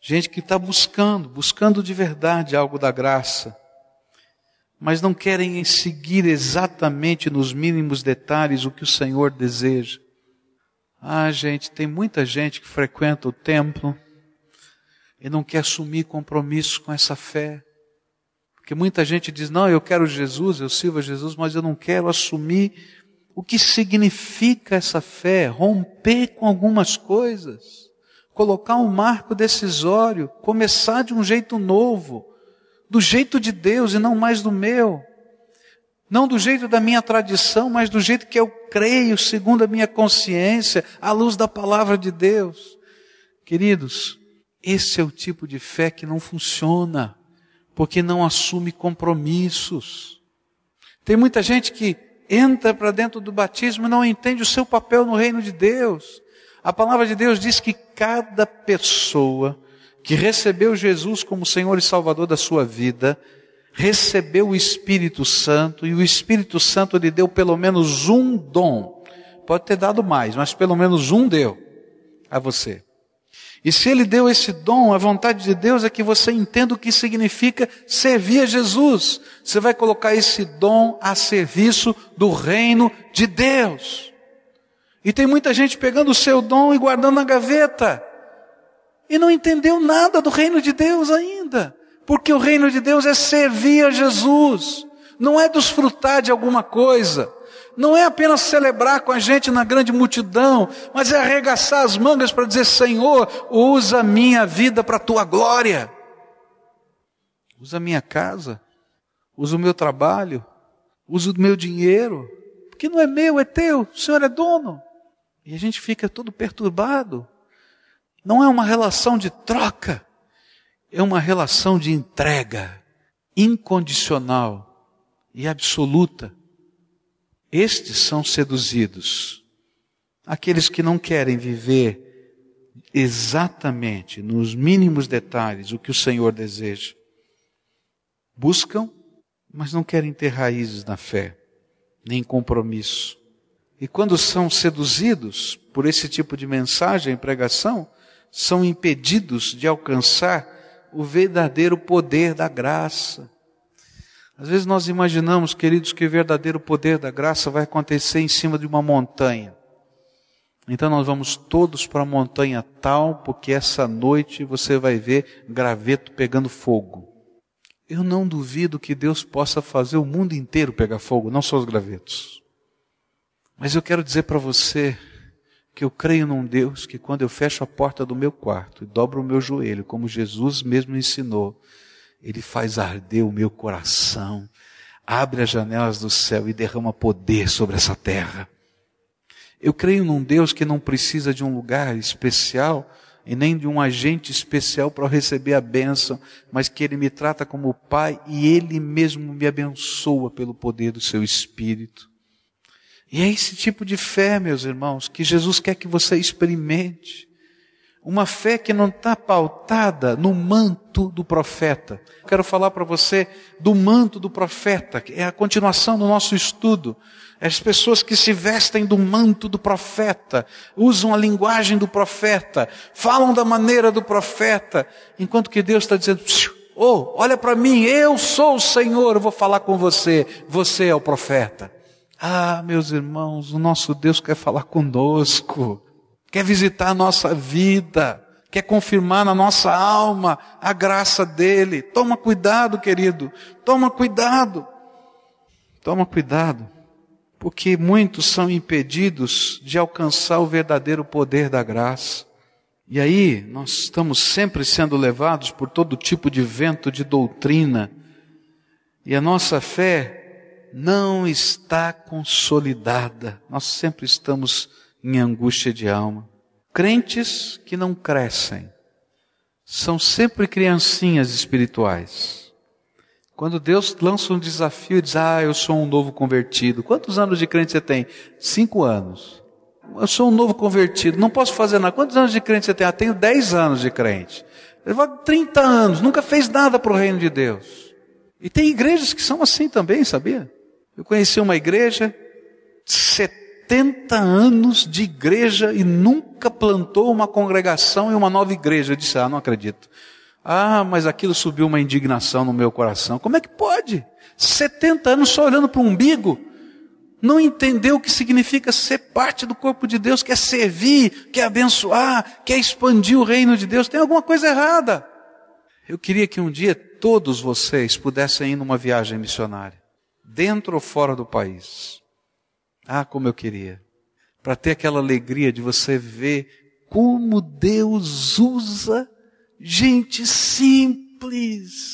Gente que está buscando, buscando de verdade algo da graça, mas não querem seguir exatamente nos mínimos detalhes o que o Senhor deseja. Ah, gente, tem muita gente que frequenta o templo e não quer assumir compromisso com essa fé. Porque muita gente diz: não, eu quero Jesus, eu sirvo a Jesus, mas eu não quero assumir o que significa essa fé, romper com algumas coisas, colocar um marco decisório, começar de um jeito novo, do jeito de Deus e não mais do meu. Não do jeito da minha tradição, mas do jeito que eu creio, segundo a minha consciência, à luz da palavra de Deus. Queridos, esse é o tipo de fé que não funciona, porque não assume compromissos. Tem muita gente que entra para dentro do batismo e não entende o seu papel no reino de Deus. A palavra de Deus diz que cada pessoa que recebeu Jesus como Senhor e Salvador da sua vida, recebeu o Espírito Santo e o Espírito Santo lhe deu pelo menos um dom. Pode ter dado mais, mas pelo menos um deu a você. E se ele deu esse dom, a vontade de Deus é que você entenda o que significa servir a Jesus. Você vai colocar esse dom a serviço do reino de Deus. E tem muita gente pegando o seu dom e guardando na gaveta. E não entendeu nada do reino de Deus ainda. Porque o reino de Deus é servir a Jesus, não é desfrutar de alguma coisa, não é apenas celebrar com a gente na grande multidão, mas é arregaçar as mangas para dizer: Senhor, usa minha vida para a tua glória, usa a minha casa, usa o meu trabalho, usa o meu dinheiro, porque não é meu, é teu, o Senhor é dono. E a gente fica todo perturbado. Não é uma relação de troca é uma relação de entrega incondicional e absoluta. Estes são seduzidos. Aqueles que não querem viver exatamente nos mínimos detalhes o que o Senhor deseja. Buscam, mas não querem ter raízes na fé, nem compromisso. E quando são seduzidos por esse tipo de mensagem e pregação, são impedidos de alcançar o verdadeiro poder da graça. Às vezes nós imaginamos, queridos, que o verdadeiro poder da graça vai acontecer em cima de uma montanha. Então nós vamos todos para a montanha tal, porque essa noite você vai ver graveto pegando fogo. Eu não duvido que Deus possa fazer o mundo inteiro pegar fogo, não só os gravetos. Mas eu quero dizer para você que eu creio num Deus que quando eu fecho a porta do meu quarto e dobro o meu joelho, como Jesus mesmo ensinou, ele faz arder o meu coração, abre as janelas do céu e derrama poder sobre essa terra. Eu creio num Deus que não precisa de um lugar especial e nem de um agente especial para receber a bênção, mas que Ele me trata como Pai e Ele mesmo me abençoa pelo poder do Seu Espírito. E é esse tipo de fé, meus irmãos, que Jesus quer que você experimente. Uma fé que não está pautada no manto do profeta. Quero falar para você do manto do profeta, que é a continuação do nosso estudo. As pessoas que se vestem do manto do profeta, usam a linguagem do profeta, falam da maneira do profeta, enquanto que Deus está dizendo, oh, olha para mim, eu sou o Senhor, eu vou falar com você, você é o profeta. Ah, meus irmãos, o nosso Deus quer falar conosco, quer visitar a nossa vida, quer confirmar na nossa alma a graça dele. Toma cuidado, querido, toma cuidado, toma cuidado, porque muitos são impedidos de alcançar o verdadeiro poder da graça. E aí, nós estamos sempre sendo levados por todo tipo de vento de doutrina, e a nossa fé não está consolidada. Nós sempre estamos em angústia de alma. Crentes que não crescem são sempre criancinhas espirituais. Quando Deus lança um desafio e diz, ah, eu sou um novo convertido. Quantos anos de crente você tem? Cinco anos. Eu sou um novo convertido, não posso fazer nada. Quantos anos de crente você tem? Ah, tenho dez anos de crente. Levou 30 anos, nunca fez nada para o reino de Deus. E tem igrejas que são assim também, sabia? Eu conheci uma igreja, 70 anos de igreja e nunca plantou uma congregação e uma nova igreja. Eu disse, ah, não acredito. Ah, mas aquilo subiu uma indignação no meu coração. Como é que pode? 70 anos só olhando para o umbigo. Não entendeu o que significa ser parte do corpo de Deus, quer servir, quer abençoar, quer expandir o reino de Deus. Tem alguma coisa errada. Eu queria que um dia todos vocês pudessem ir numa viagem missionária, dentro ou fora do país. Ah, como eu queria. Para ter aquela alegria de você ver como Deus usa gente simples.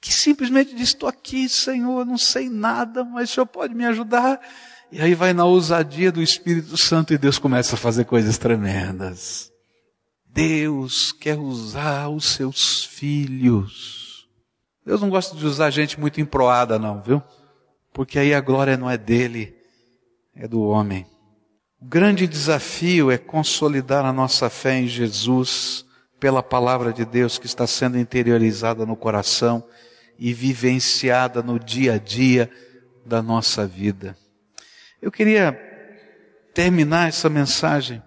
Que simplesmente diz: Estou aqui, Senhor, não sei nada, mas o Senhor pode me ajudar. E aí vai na ousadia do Espírito Santo e Deus começa a fazer coisas tremendas. Deus quer usar os seus filhos. Deus não gosta de usar gente muito emproada, não, viu? Porque aí a glória não é dele, é do homem. O grande desafio é consolidar a nossa fé em Jesus pela palavra de Deus que está sendo interiorizada no coração e vivenciada no dia a dia da nossa vida. Eu queria terminar essa mensagem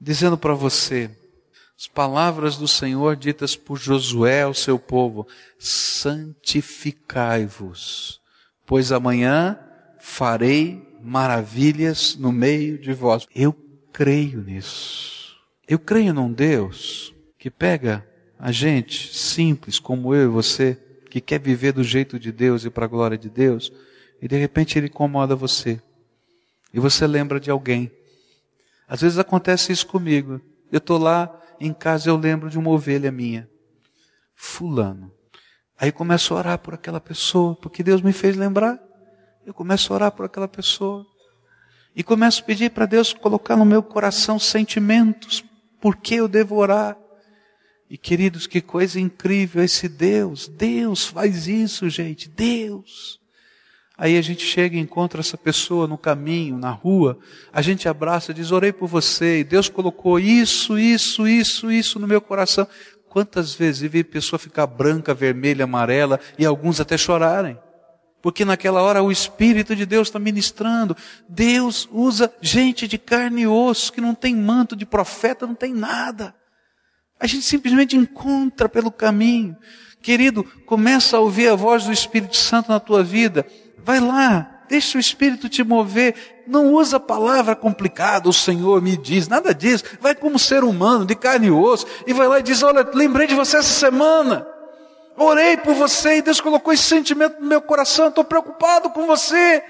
dizendo para você, as palavras do Senhor ditas por Josué ao seu povo: santificai-vos, pois amanhã farei maravilhas no meio de vós. Eu creio nisso. Eu creio num Deus que pega a gente simples como eu e você, que quer viver do jeito de Deus e para a glória de Deus, e de repente ele incomoda você. E você lembra de alguém. Às vezes acontece isso comigo. Eu estou lá em casa eu lembro de uma ovelha minha, fulano. Aí começo a orar por aquela pessoa, porque Deus me fez lembrar. Eu começo a orar por aquela pessoa. E começo a pedir para Deus colocar no meu coração sentimentos, por que eu devo orar. E queridos, que coisa incrível esse Deus. Deus faz isso, gente. Deus. Aí a gente chega e encontra essa pessoa no caminho, na rua, a gente abraça, diz: Orei por você, e Deus colocou isso, isso, isso, isso no meu coração. Quantas vezes eu vi pessoa ficar branca, vermelha, amarela e alguns até chorarem? Porque naquela hora o Espírito de Deus está ministrando. Deus usa gente de carne e osso, que não tem manto de profeta, não tem nada. A gente simplesmente encontra pelo caminho. Querido, começa a ouvir a voz do Espírito Santo na tua vida. Vai lá, deixa o Espírito te mover. Não usa a palavra complicada, o Senhor me diz, nada disso. Vai como ser humano, de carne e osso, e vai lá e diz: Olha, lembrei de você essa semana. Orei por você e Deus colocou esse sentimento no meu coração. Estou preocupado com você.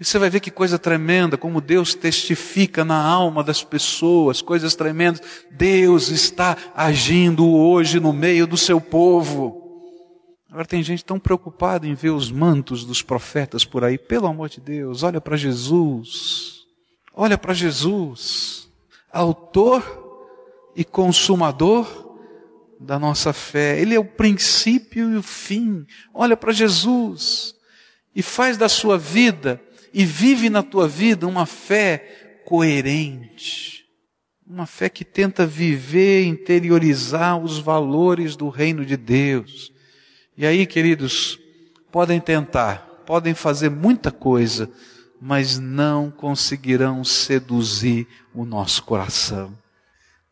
E você vai ver que coisa tremenda, como Deus testifica na alma das pessoas, coisas tremendas. Deus está agindo hoje no meio do seu povo. Agora tem gente tão preocupada em ver os mantos dos profetas por aí. Pelo amor de Deus, olha para Jesus. Olha para Jesus, autor e consumador da nossa fé. Ele é o princípio e o fim. Olha para Jesus e faz da sua vida e vive na tua vida uma fé coerente. Uma fé que tenta viver, interiorizar os valores do reino de Deus e aí, queridos, podem tentar, podem fazer muita coisa, mas não conseguirão seduzir o nosso coração.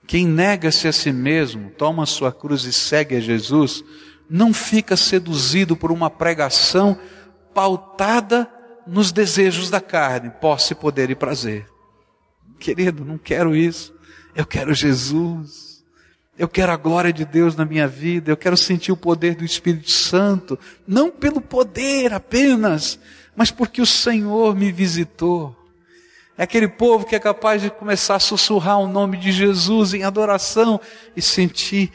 Quem nega-se a si mesmo, toma sua cruz e segue a Jesus, não fica seduzido por uma pregação pautada nos desejos da carne, posse, poder e prazer. Querido, não quero isso. Eu quero Jesus. Eu quero a glória de Deus na minha vida, eu quero sentir o poder do Espírito Santo, não pelo poder apenas, mas porque o Senhor me visitou. É aquele povo que é capaz de começar a sussurrar o nome de Jesus em adoração e sentir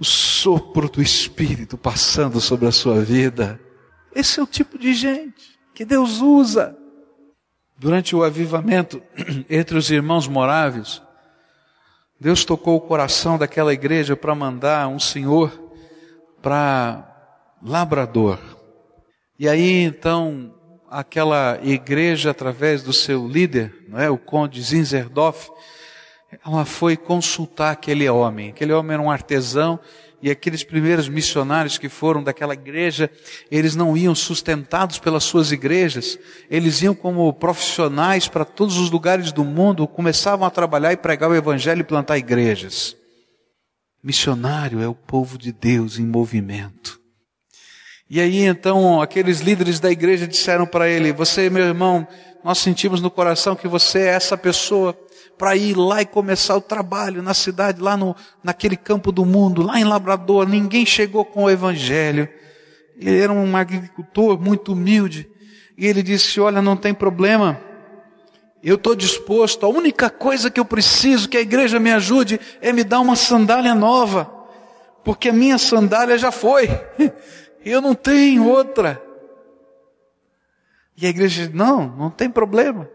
o sopro do Espírito passando sobre a sua vida. Esse é o tipo de gente que Deus usa. Durante o avivamento entre os irmãos morávios, Deus tocou o coração daquela igreja para mandar um senhor para Labrador. E aí então aquela igreja através do seu líder, não é, o conde Zinzerdorf, ela foi consultar aquele homem. Aquele homem era um artesão e aqueles primeiros missionários que foram daquela igreja, eles não iam sustentados pelas suas igrejas, eles iam como profissionais para todos os lugares do mundo, começavam a trabalhar e pregar o evangelho e plantar igrejas. Missionário é o povo de Deus em movimento. E aí então aqueles líderes da igreja disseram para ele: Você, meu irmão, nós sentimos no coração que você é essa pessoa para ir lá e começar o trabalho na cidade, lá no, naquele campo do mundo, lá em Labrador. Ninguém chegou com o evangelho. Ele era um agricultor muito humilde. E ele disse: Olha, não tem problema. Eu estou disposto. A única coisa que eu preciso que a igreja me ajude é me dar uma sandália nova. Porque a minha sandália já foi. Eu não tenho outra. E a igreja disse: Não, não tem problema.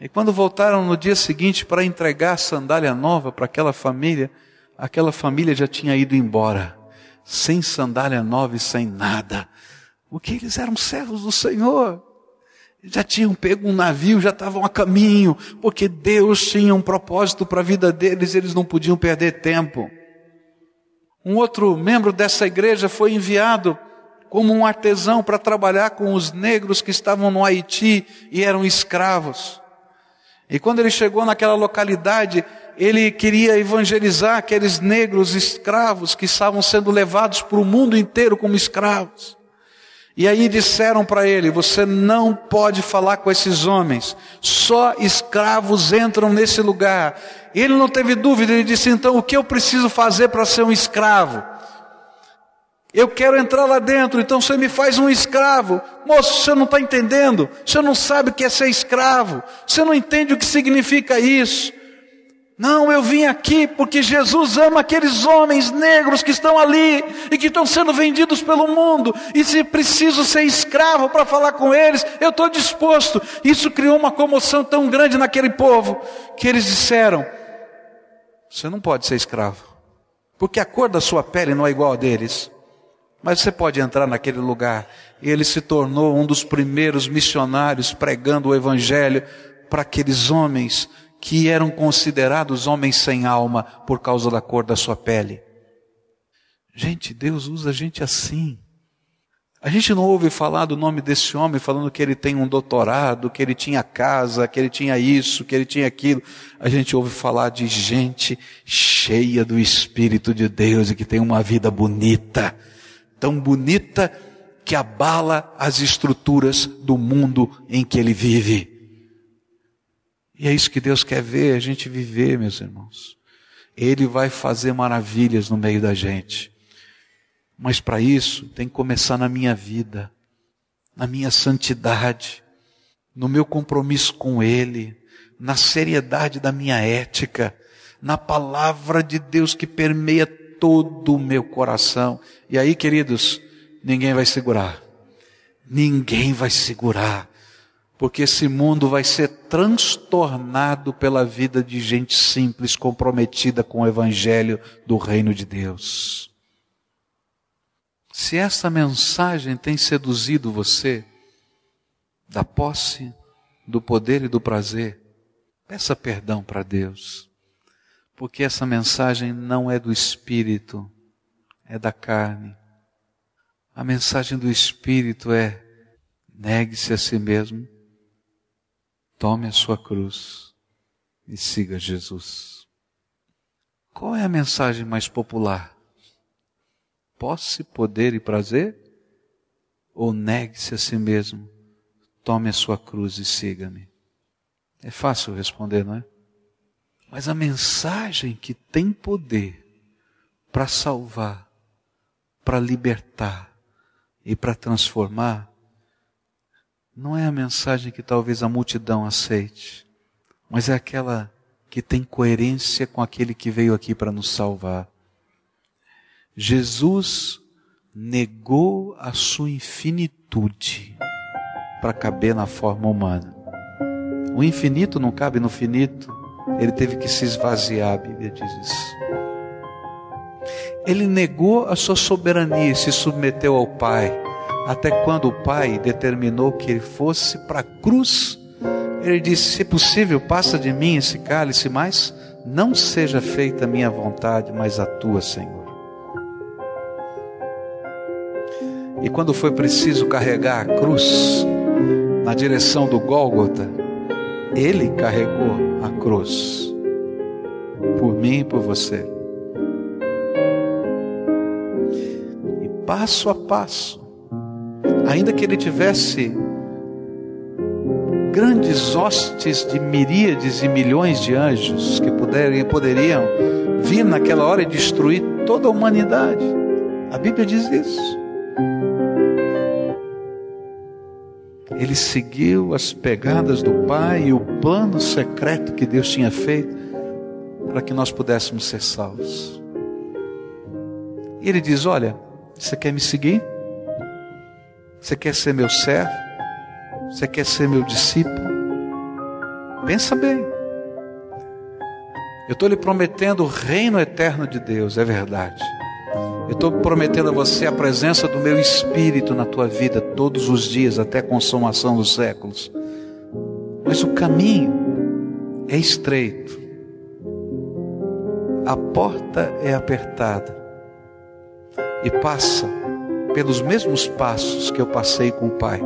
E quando voltaram no dia seguinte para entregar a sandália nova para aquela família, aquela família já tinha ido embora, sem sandália nova e sem nada. Porque eles eram servos do Senhor. Já tinham pego um navio, já estavam a caminho, porque Deus tinha um propósito para a vida deles, eles não podiam perder tempo. Um outro membro dessa igreja foi enviado como um artesão para trabalhar com os negros que estavam no Haiti e eram escravos. E quando ele chegou naquela localidade, ele queria evangelizar aqueles negros escravos que estavam sendo levados para o mundo inteiro como escravos. E aí disseram para ele: Você não pode falar com esses homens, só escravos entram nesse lugar. Ele não teve dúvida, ele disse: Então o que eu preciso fazer para ser um escravo? Eu quero entrar lá dentro, então você me faz um escravo. Moço, você não está entendendo. Você não sabe o que é ser escravo. Você não entende o que significa isso. Não, eu vim aqui porque Jesus ama aqueles homens negros que estão ali e que estão sendo vendidos pelo mundo. E se preciso ser escravo para falar com eles, eu estou disposto. Isso criou uma comoção tão grande naquele povo que eles disseram: Você não pode ser escravo, porque a cor da sua pele não é igual a deles. Mas você pode entrar naquele lugar. Ele se tornou um dos primeiros missionários pregando o evangelho para aqueles homens que eram considerados homens sem alma por causa da cor da sua pele. Gente, Deus usa a gente assim. A gente não ouve falar do nome desse homem falando que ele tem um doutorado, que ele tinha casa, que ele tinha isso, que ele tinha aquilo. A gente ouve falar de gente cheia do Espírito de Deus e que tem uma vida bonita tão bonita que abala as estruturas do mundo em que ele vive. E é isso que Deus quer ver a gente viver, meus irmãos. Ele vai fazer maravilhas no meio da gente. Mas para isso tem que começar na minha vida, na minha santidade, no meu compromisso com Ele, na seriedade da minha ética, na palavra de Deus que permeia todo o meu coração. E aí, queridos, ninguém vai segurar. Ninguém vai segurar. Porque esse mundo vai ser transtornado pela vida de gente simples, comprometida com o evangelho do reino de Deus. Se essa mensagem tem seduzido você, da posse, do poder e do prazer, peça perdão para Deus. Porque essa mensagem não é do espírito, é da carne. A mensagem do espírito é: negue-se a si mesmo, tome a sua cruz e siga Jesus. Qual é a mensagem mais popular? Posse, poder e prazer? Ou negue-se a si mesmo, tome a sua cruz e siga-me? É fácil responder, não é? Mas a mensagem que tem poder para salvar, para libertar e para transformar, não é a mensagem que talvez a multidão aceite, mas é aquela que tem coerência com aquele que veio aqui para nos salvar. Jesus negou a sua infinitude para caber na forma humana. O infinito não cabe no finito. Ele teve que se esvaziar, a Bíblia diz isso. Ele negou a sua soberania e se submeteu ao Pai, até quando o Pai determinou que ele fosse para a cruz. Ele disse: Se possível, passa de mim esse cálice, mas não seja feita a minha vontade, mas a tua, Senhor. E quando foi preciso carregar a cruz na direção do Gólgota, ele carregou a cruz por mim e por você. E passo a passo, ainda que ele tivesse grandes hostes de miríades e milhões de anjos que poderiam, poderiam vir naquela hora e destruir toda a humanidade. A Bíblia diz isso. Ele seguiu as pegadas do Pai e o plano secreto que Deus tinha feito para que nós pudéssemos ser salvos. E ele diz: Olha, você quer me seguir? Você quer ser meu servo? Você quer ser meu discípulo? Pensa bem. Eu estou lhe prometendo o reino eterno de Deus, é verdade. Eu estou prometendo a você a presença do meu Espírito na tua vida todos os dias, até a consumação dos séculos. Mas o caminho é estreito, a porta é apertada e passa pelos mesmos passos que eu passei com o Pai.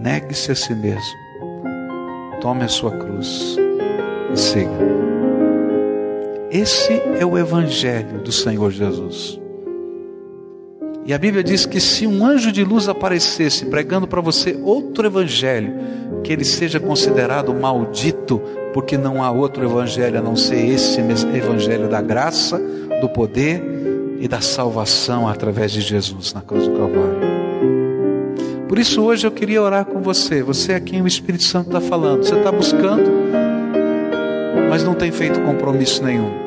Negue-se a si mesmo. Tome a sua cruz e siga. Esse é o Evangelho do Senhor Jesus. E a Bíblia diz que se um anjo de luz aparecesse pregando para você outro evangelho, que ele seja considerado maldito, porque não há outro evangelho a não ser esse evangelho da graça, do poder e da salvação através de Jesus na cruz do Calvário. Por isso hoje eu queria orar com você, você é quem o Espírito Santo está falando. Você está buscando, mas não tem feito compromisso nenhum.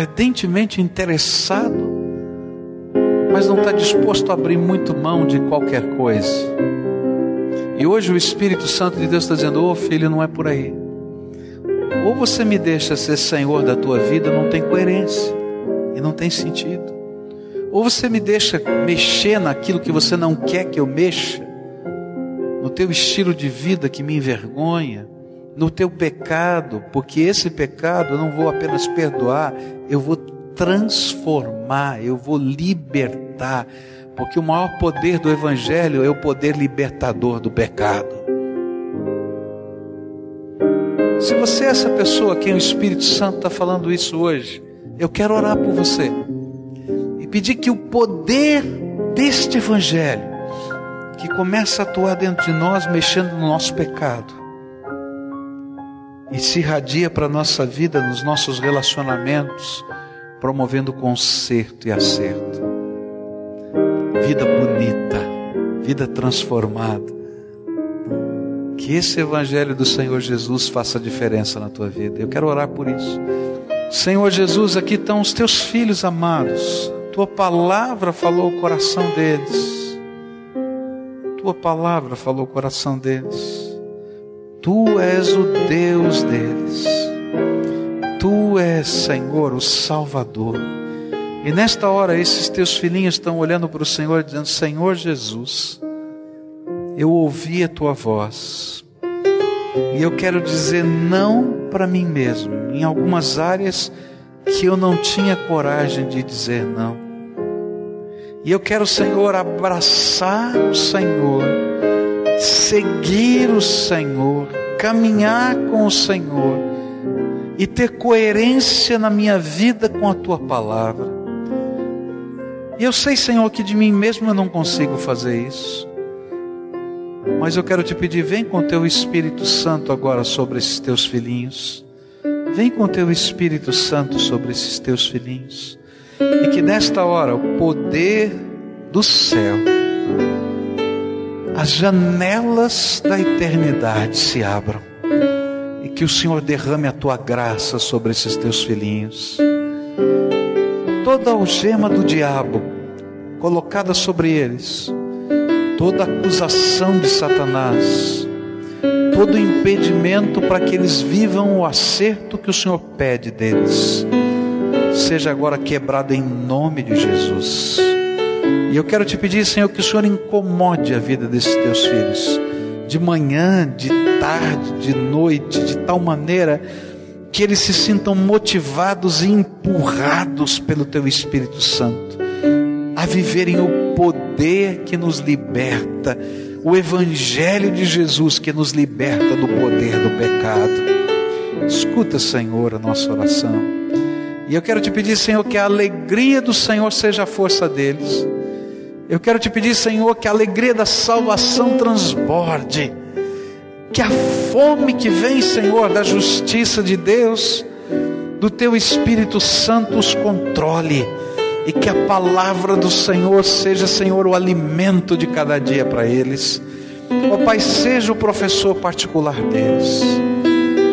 Ardentemente interessado, mas não está disposto a abrir muito mão de qualquer coisa. E hoje o Espírito Santo de Deus está dizendo: Ô oh, filho, não é por aí. Ou você me deixa ser senhor da tua vida, não tem coerência e não tem sentido. Ou você me deixa mexer naquilo que você não quer que eu mexa, no teu estilo de vida que me envergonha, no teu pecado, porque esse pecado eu não vou apenas perdoar, eu vou transformar, eu vou libertar, porque o maior poder do Evangelho é o poder libertador do pecado. Se você é essa pessoa a quem o Espírito Santo está falando isso hoje, eu quero orar por você pedir que o poder deste Evangelho, que começa a atuar dentro de nós, mexendo no nosso pecado, e se irradia para a nossa vida, nos nossos relacionamentos, promovendo conserto e acerto. Vida bonita, vida transformada. Que esse Evangelho do Senhor Jesus faça diferença na tua vida. Eu quero orar por isso. Senhor Jesus, aqui estão os teus filhos amados tua palavra falou o coração deles. Tua palavra falou o coração deles. Tu és o Deus deles. Tu és, Senhor, o Salvador. E nesta hora, esses teus filhinhos estão olhando para o Senhor, dizendo: Senhor Jesus, eu ouvi a tua voz. E eu quero dizer não para mim mesmo, em algumas áreas que eu não tinha coragem de dizer não. E eu quero, Senhor, abraçar o Senhor, seguir o Senhor, caminhar com o Senhor e ter coerência na minha vida com a tua palavra. E eu sei, Senhor, que de mim mesmo eu não consigo fazer isso. Mas eu quero te pedir, vem com teu Espírito Santo agora sobre esses teus filhinhos. Vem com teu Espírito Santo sobre esses teus filhinhos. E que nesta hora o poder do céu, as janelas da eternidade se abram. E que o Senhor derrame a tua graça sobre esses teus filhinhos. Toda algema do diabo colocada sobre eles, toda acusação de Satanás, todo impedimento para que eles vivam o acerto que o Senhor pede deles, seja agora quebrado em nome de Jesus. E eu quero te pedir, Senhor, que o Senhor incomode a vida desses teus filhos, de manhã, de tarde, de noite, de tal maneira que eles se sintam motivados e empurrados pelo Teu Espírito Santo a viverem o poder que nos liberta, o Evangelho de Jesus que nos liberta do poder do pecado. Escuta, Senhor, a nossa oração. E eu quero te pedir, Senhor, que a alegria do Senhor seja a força deles. Eu quero te pedir, Senhor, que a alegria da salvação transborde que a fome que vem, Senhor, da justiça de Deus, do teu Espírito Santo os controle e que a palavra do Senhor seja, Senhor, o alimento de cada dia para eles. Ó oh, Pai, seja o professor particular deles.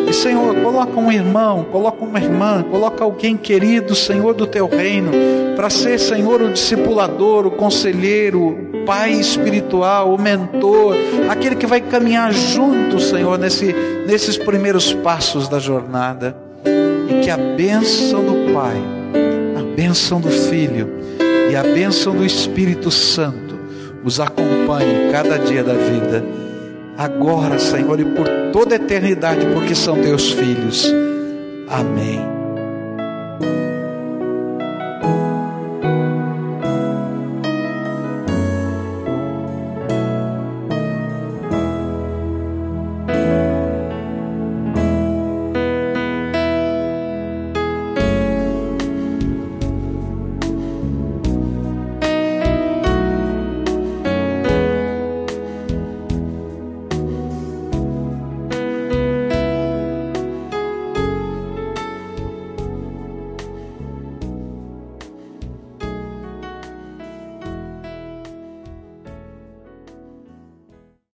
E Senhor, coloca um irmão, coloca uma irmã, coloca alguém querido, Senhor, do teu reino, para ser, Senhor, o discipulador, o conselheiro, o pai espiritual, o mentor, aquele que vai caminhar junto, Senhor, nesse, nesses primeiros passos da jornada. E que a bênção do Pai, a bênção do Filho e a bênção do Espírito Santo os acompanhe cada dia da vida agora, Senhor, e por toda a eternidade, porque são teus filhos. Amém.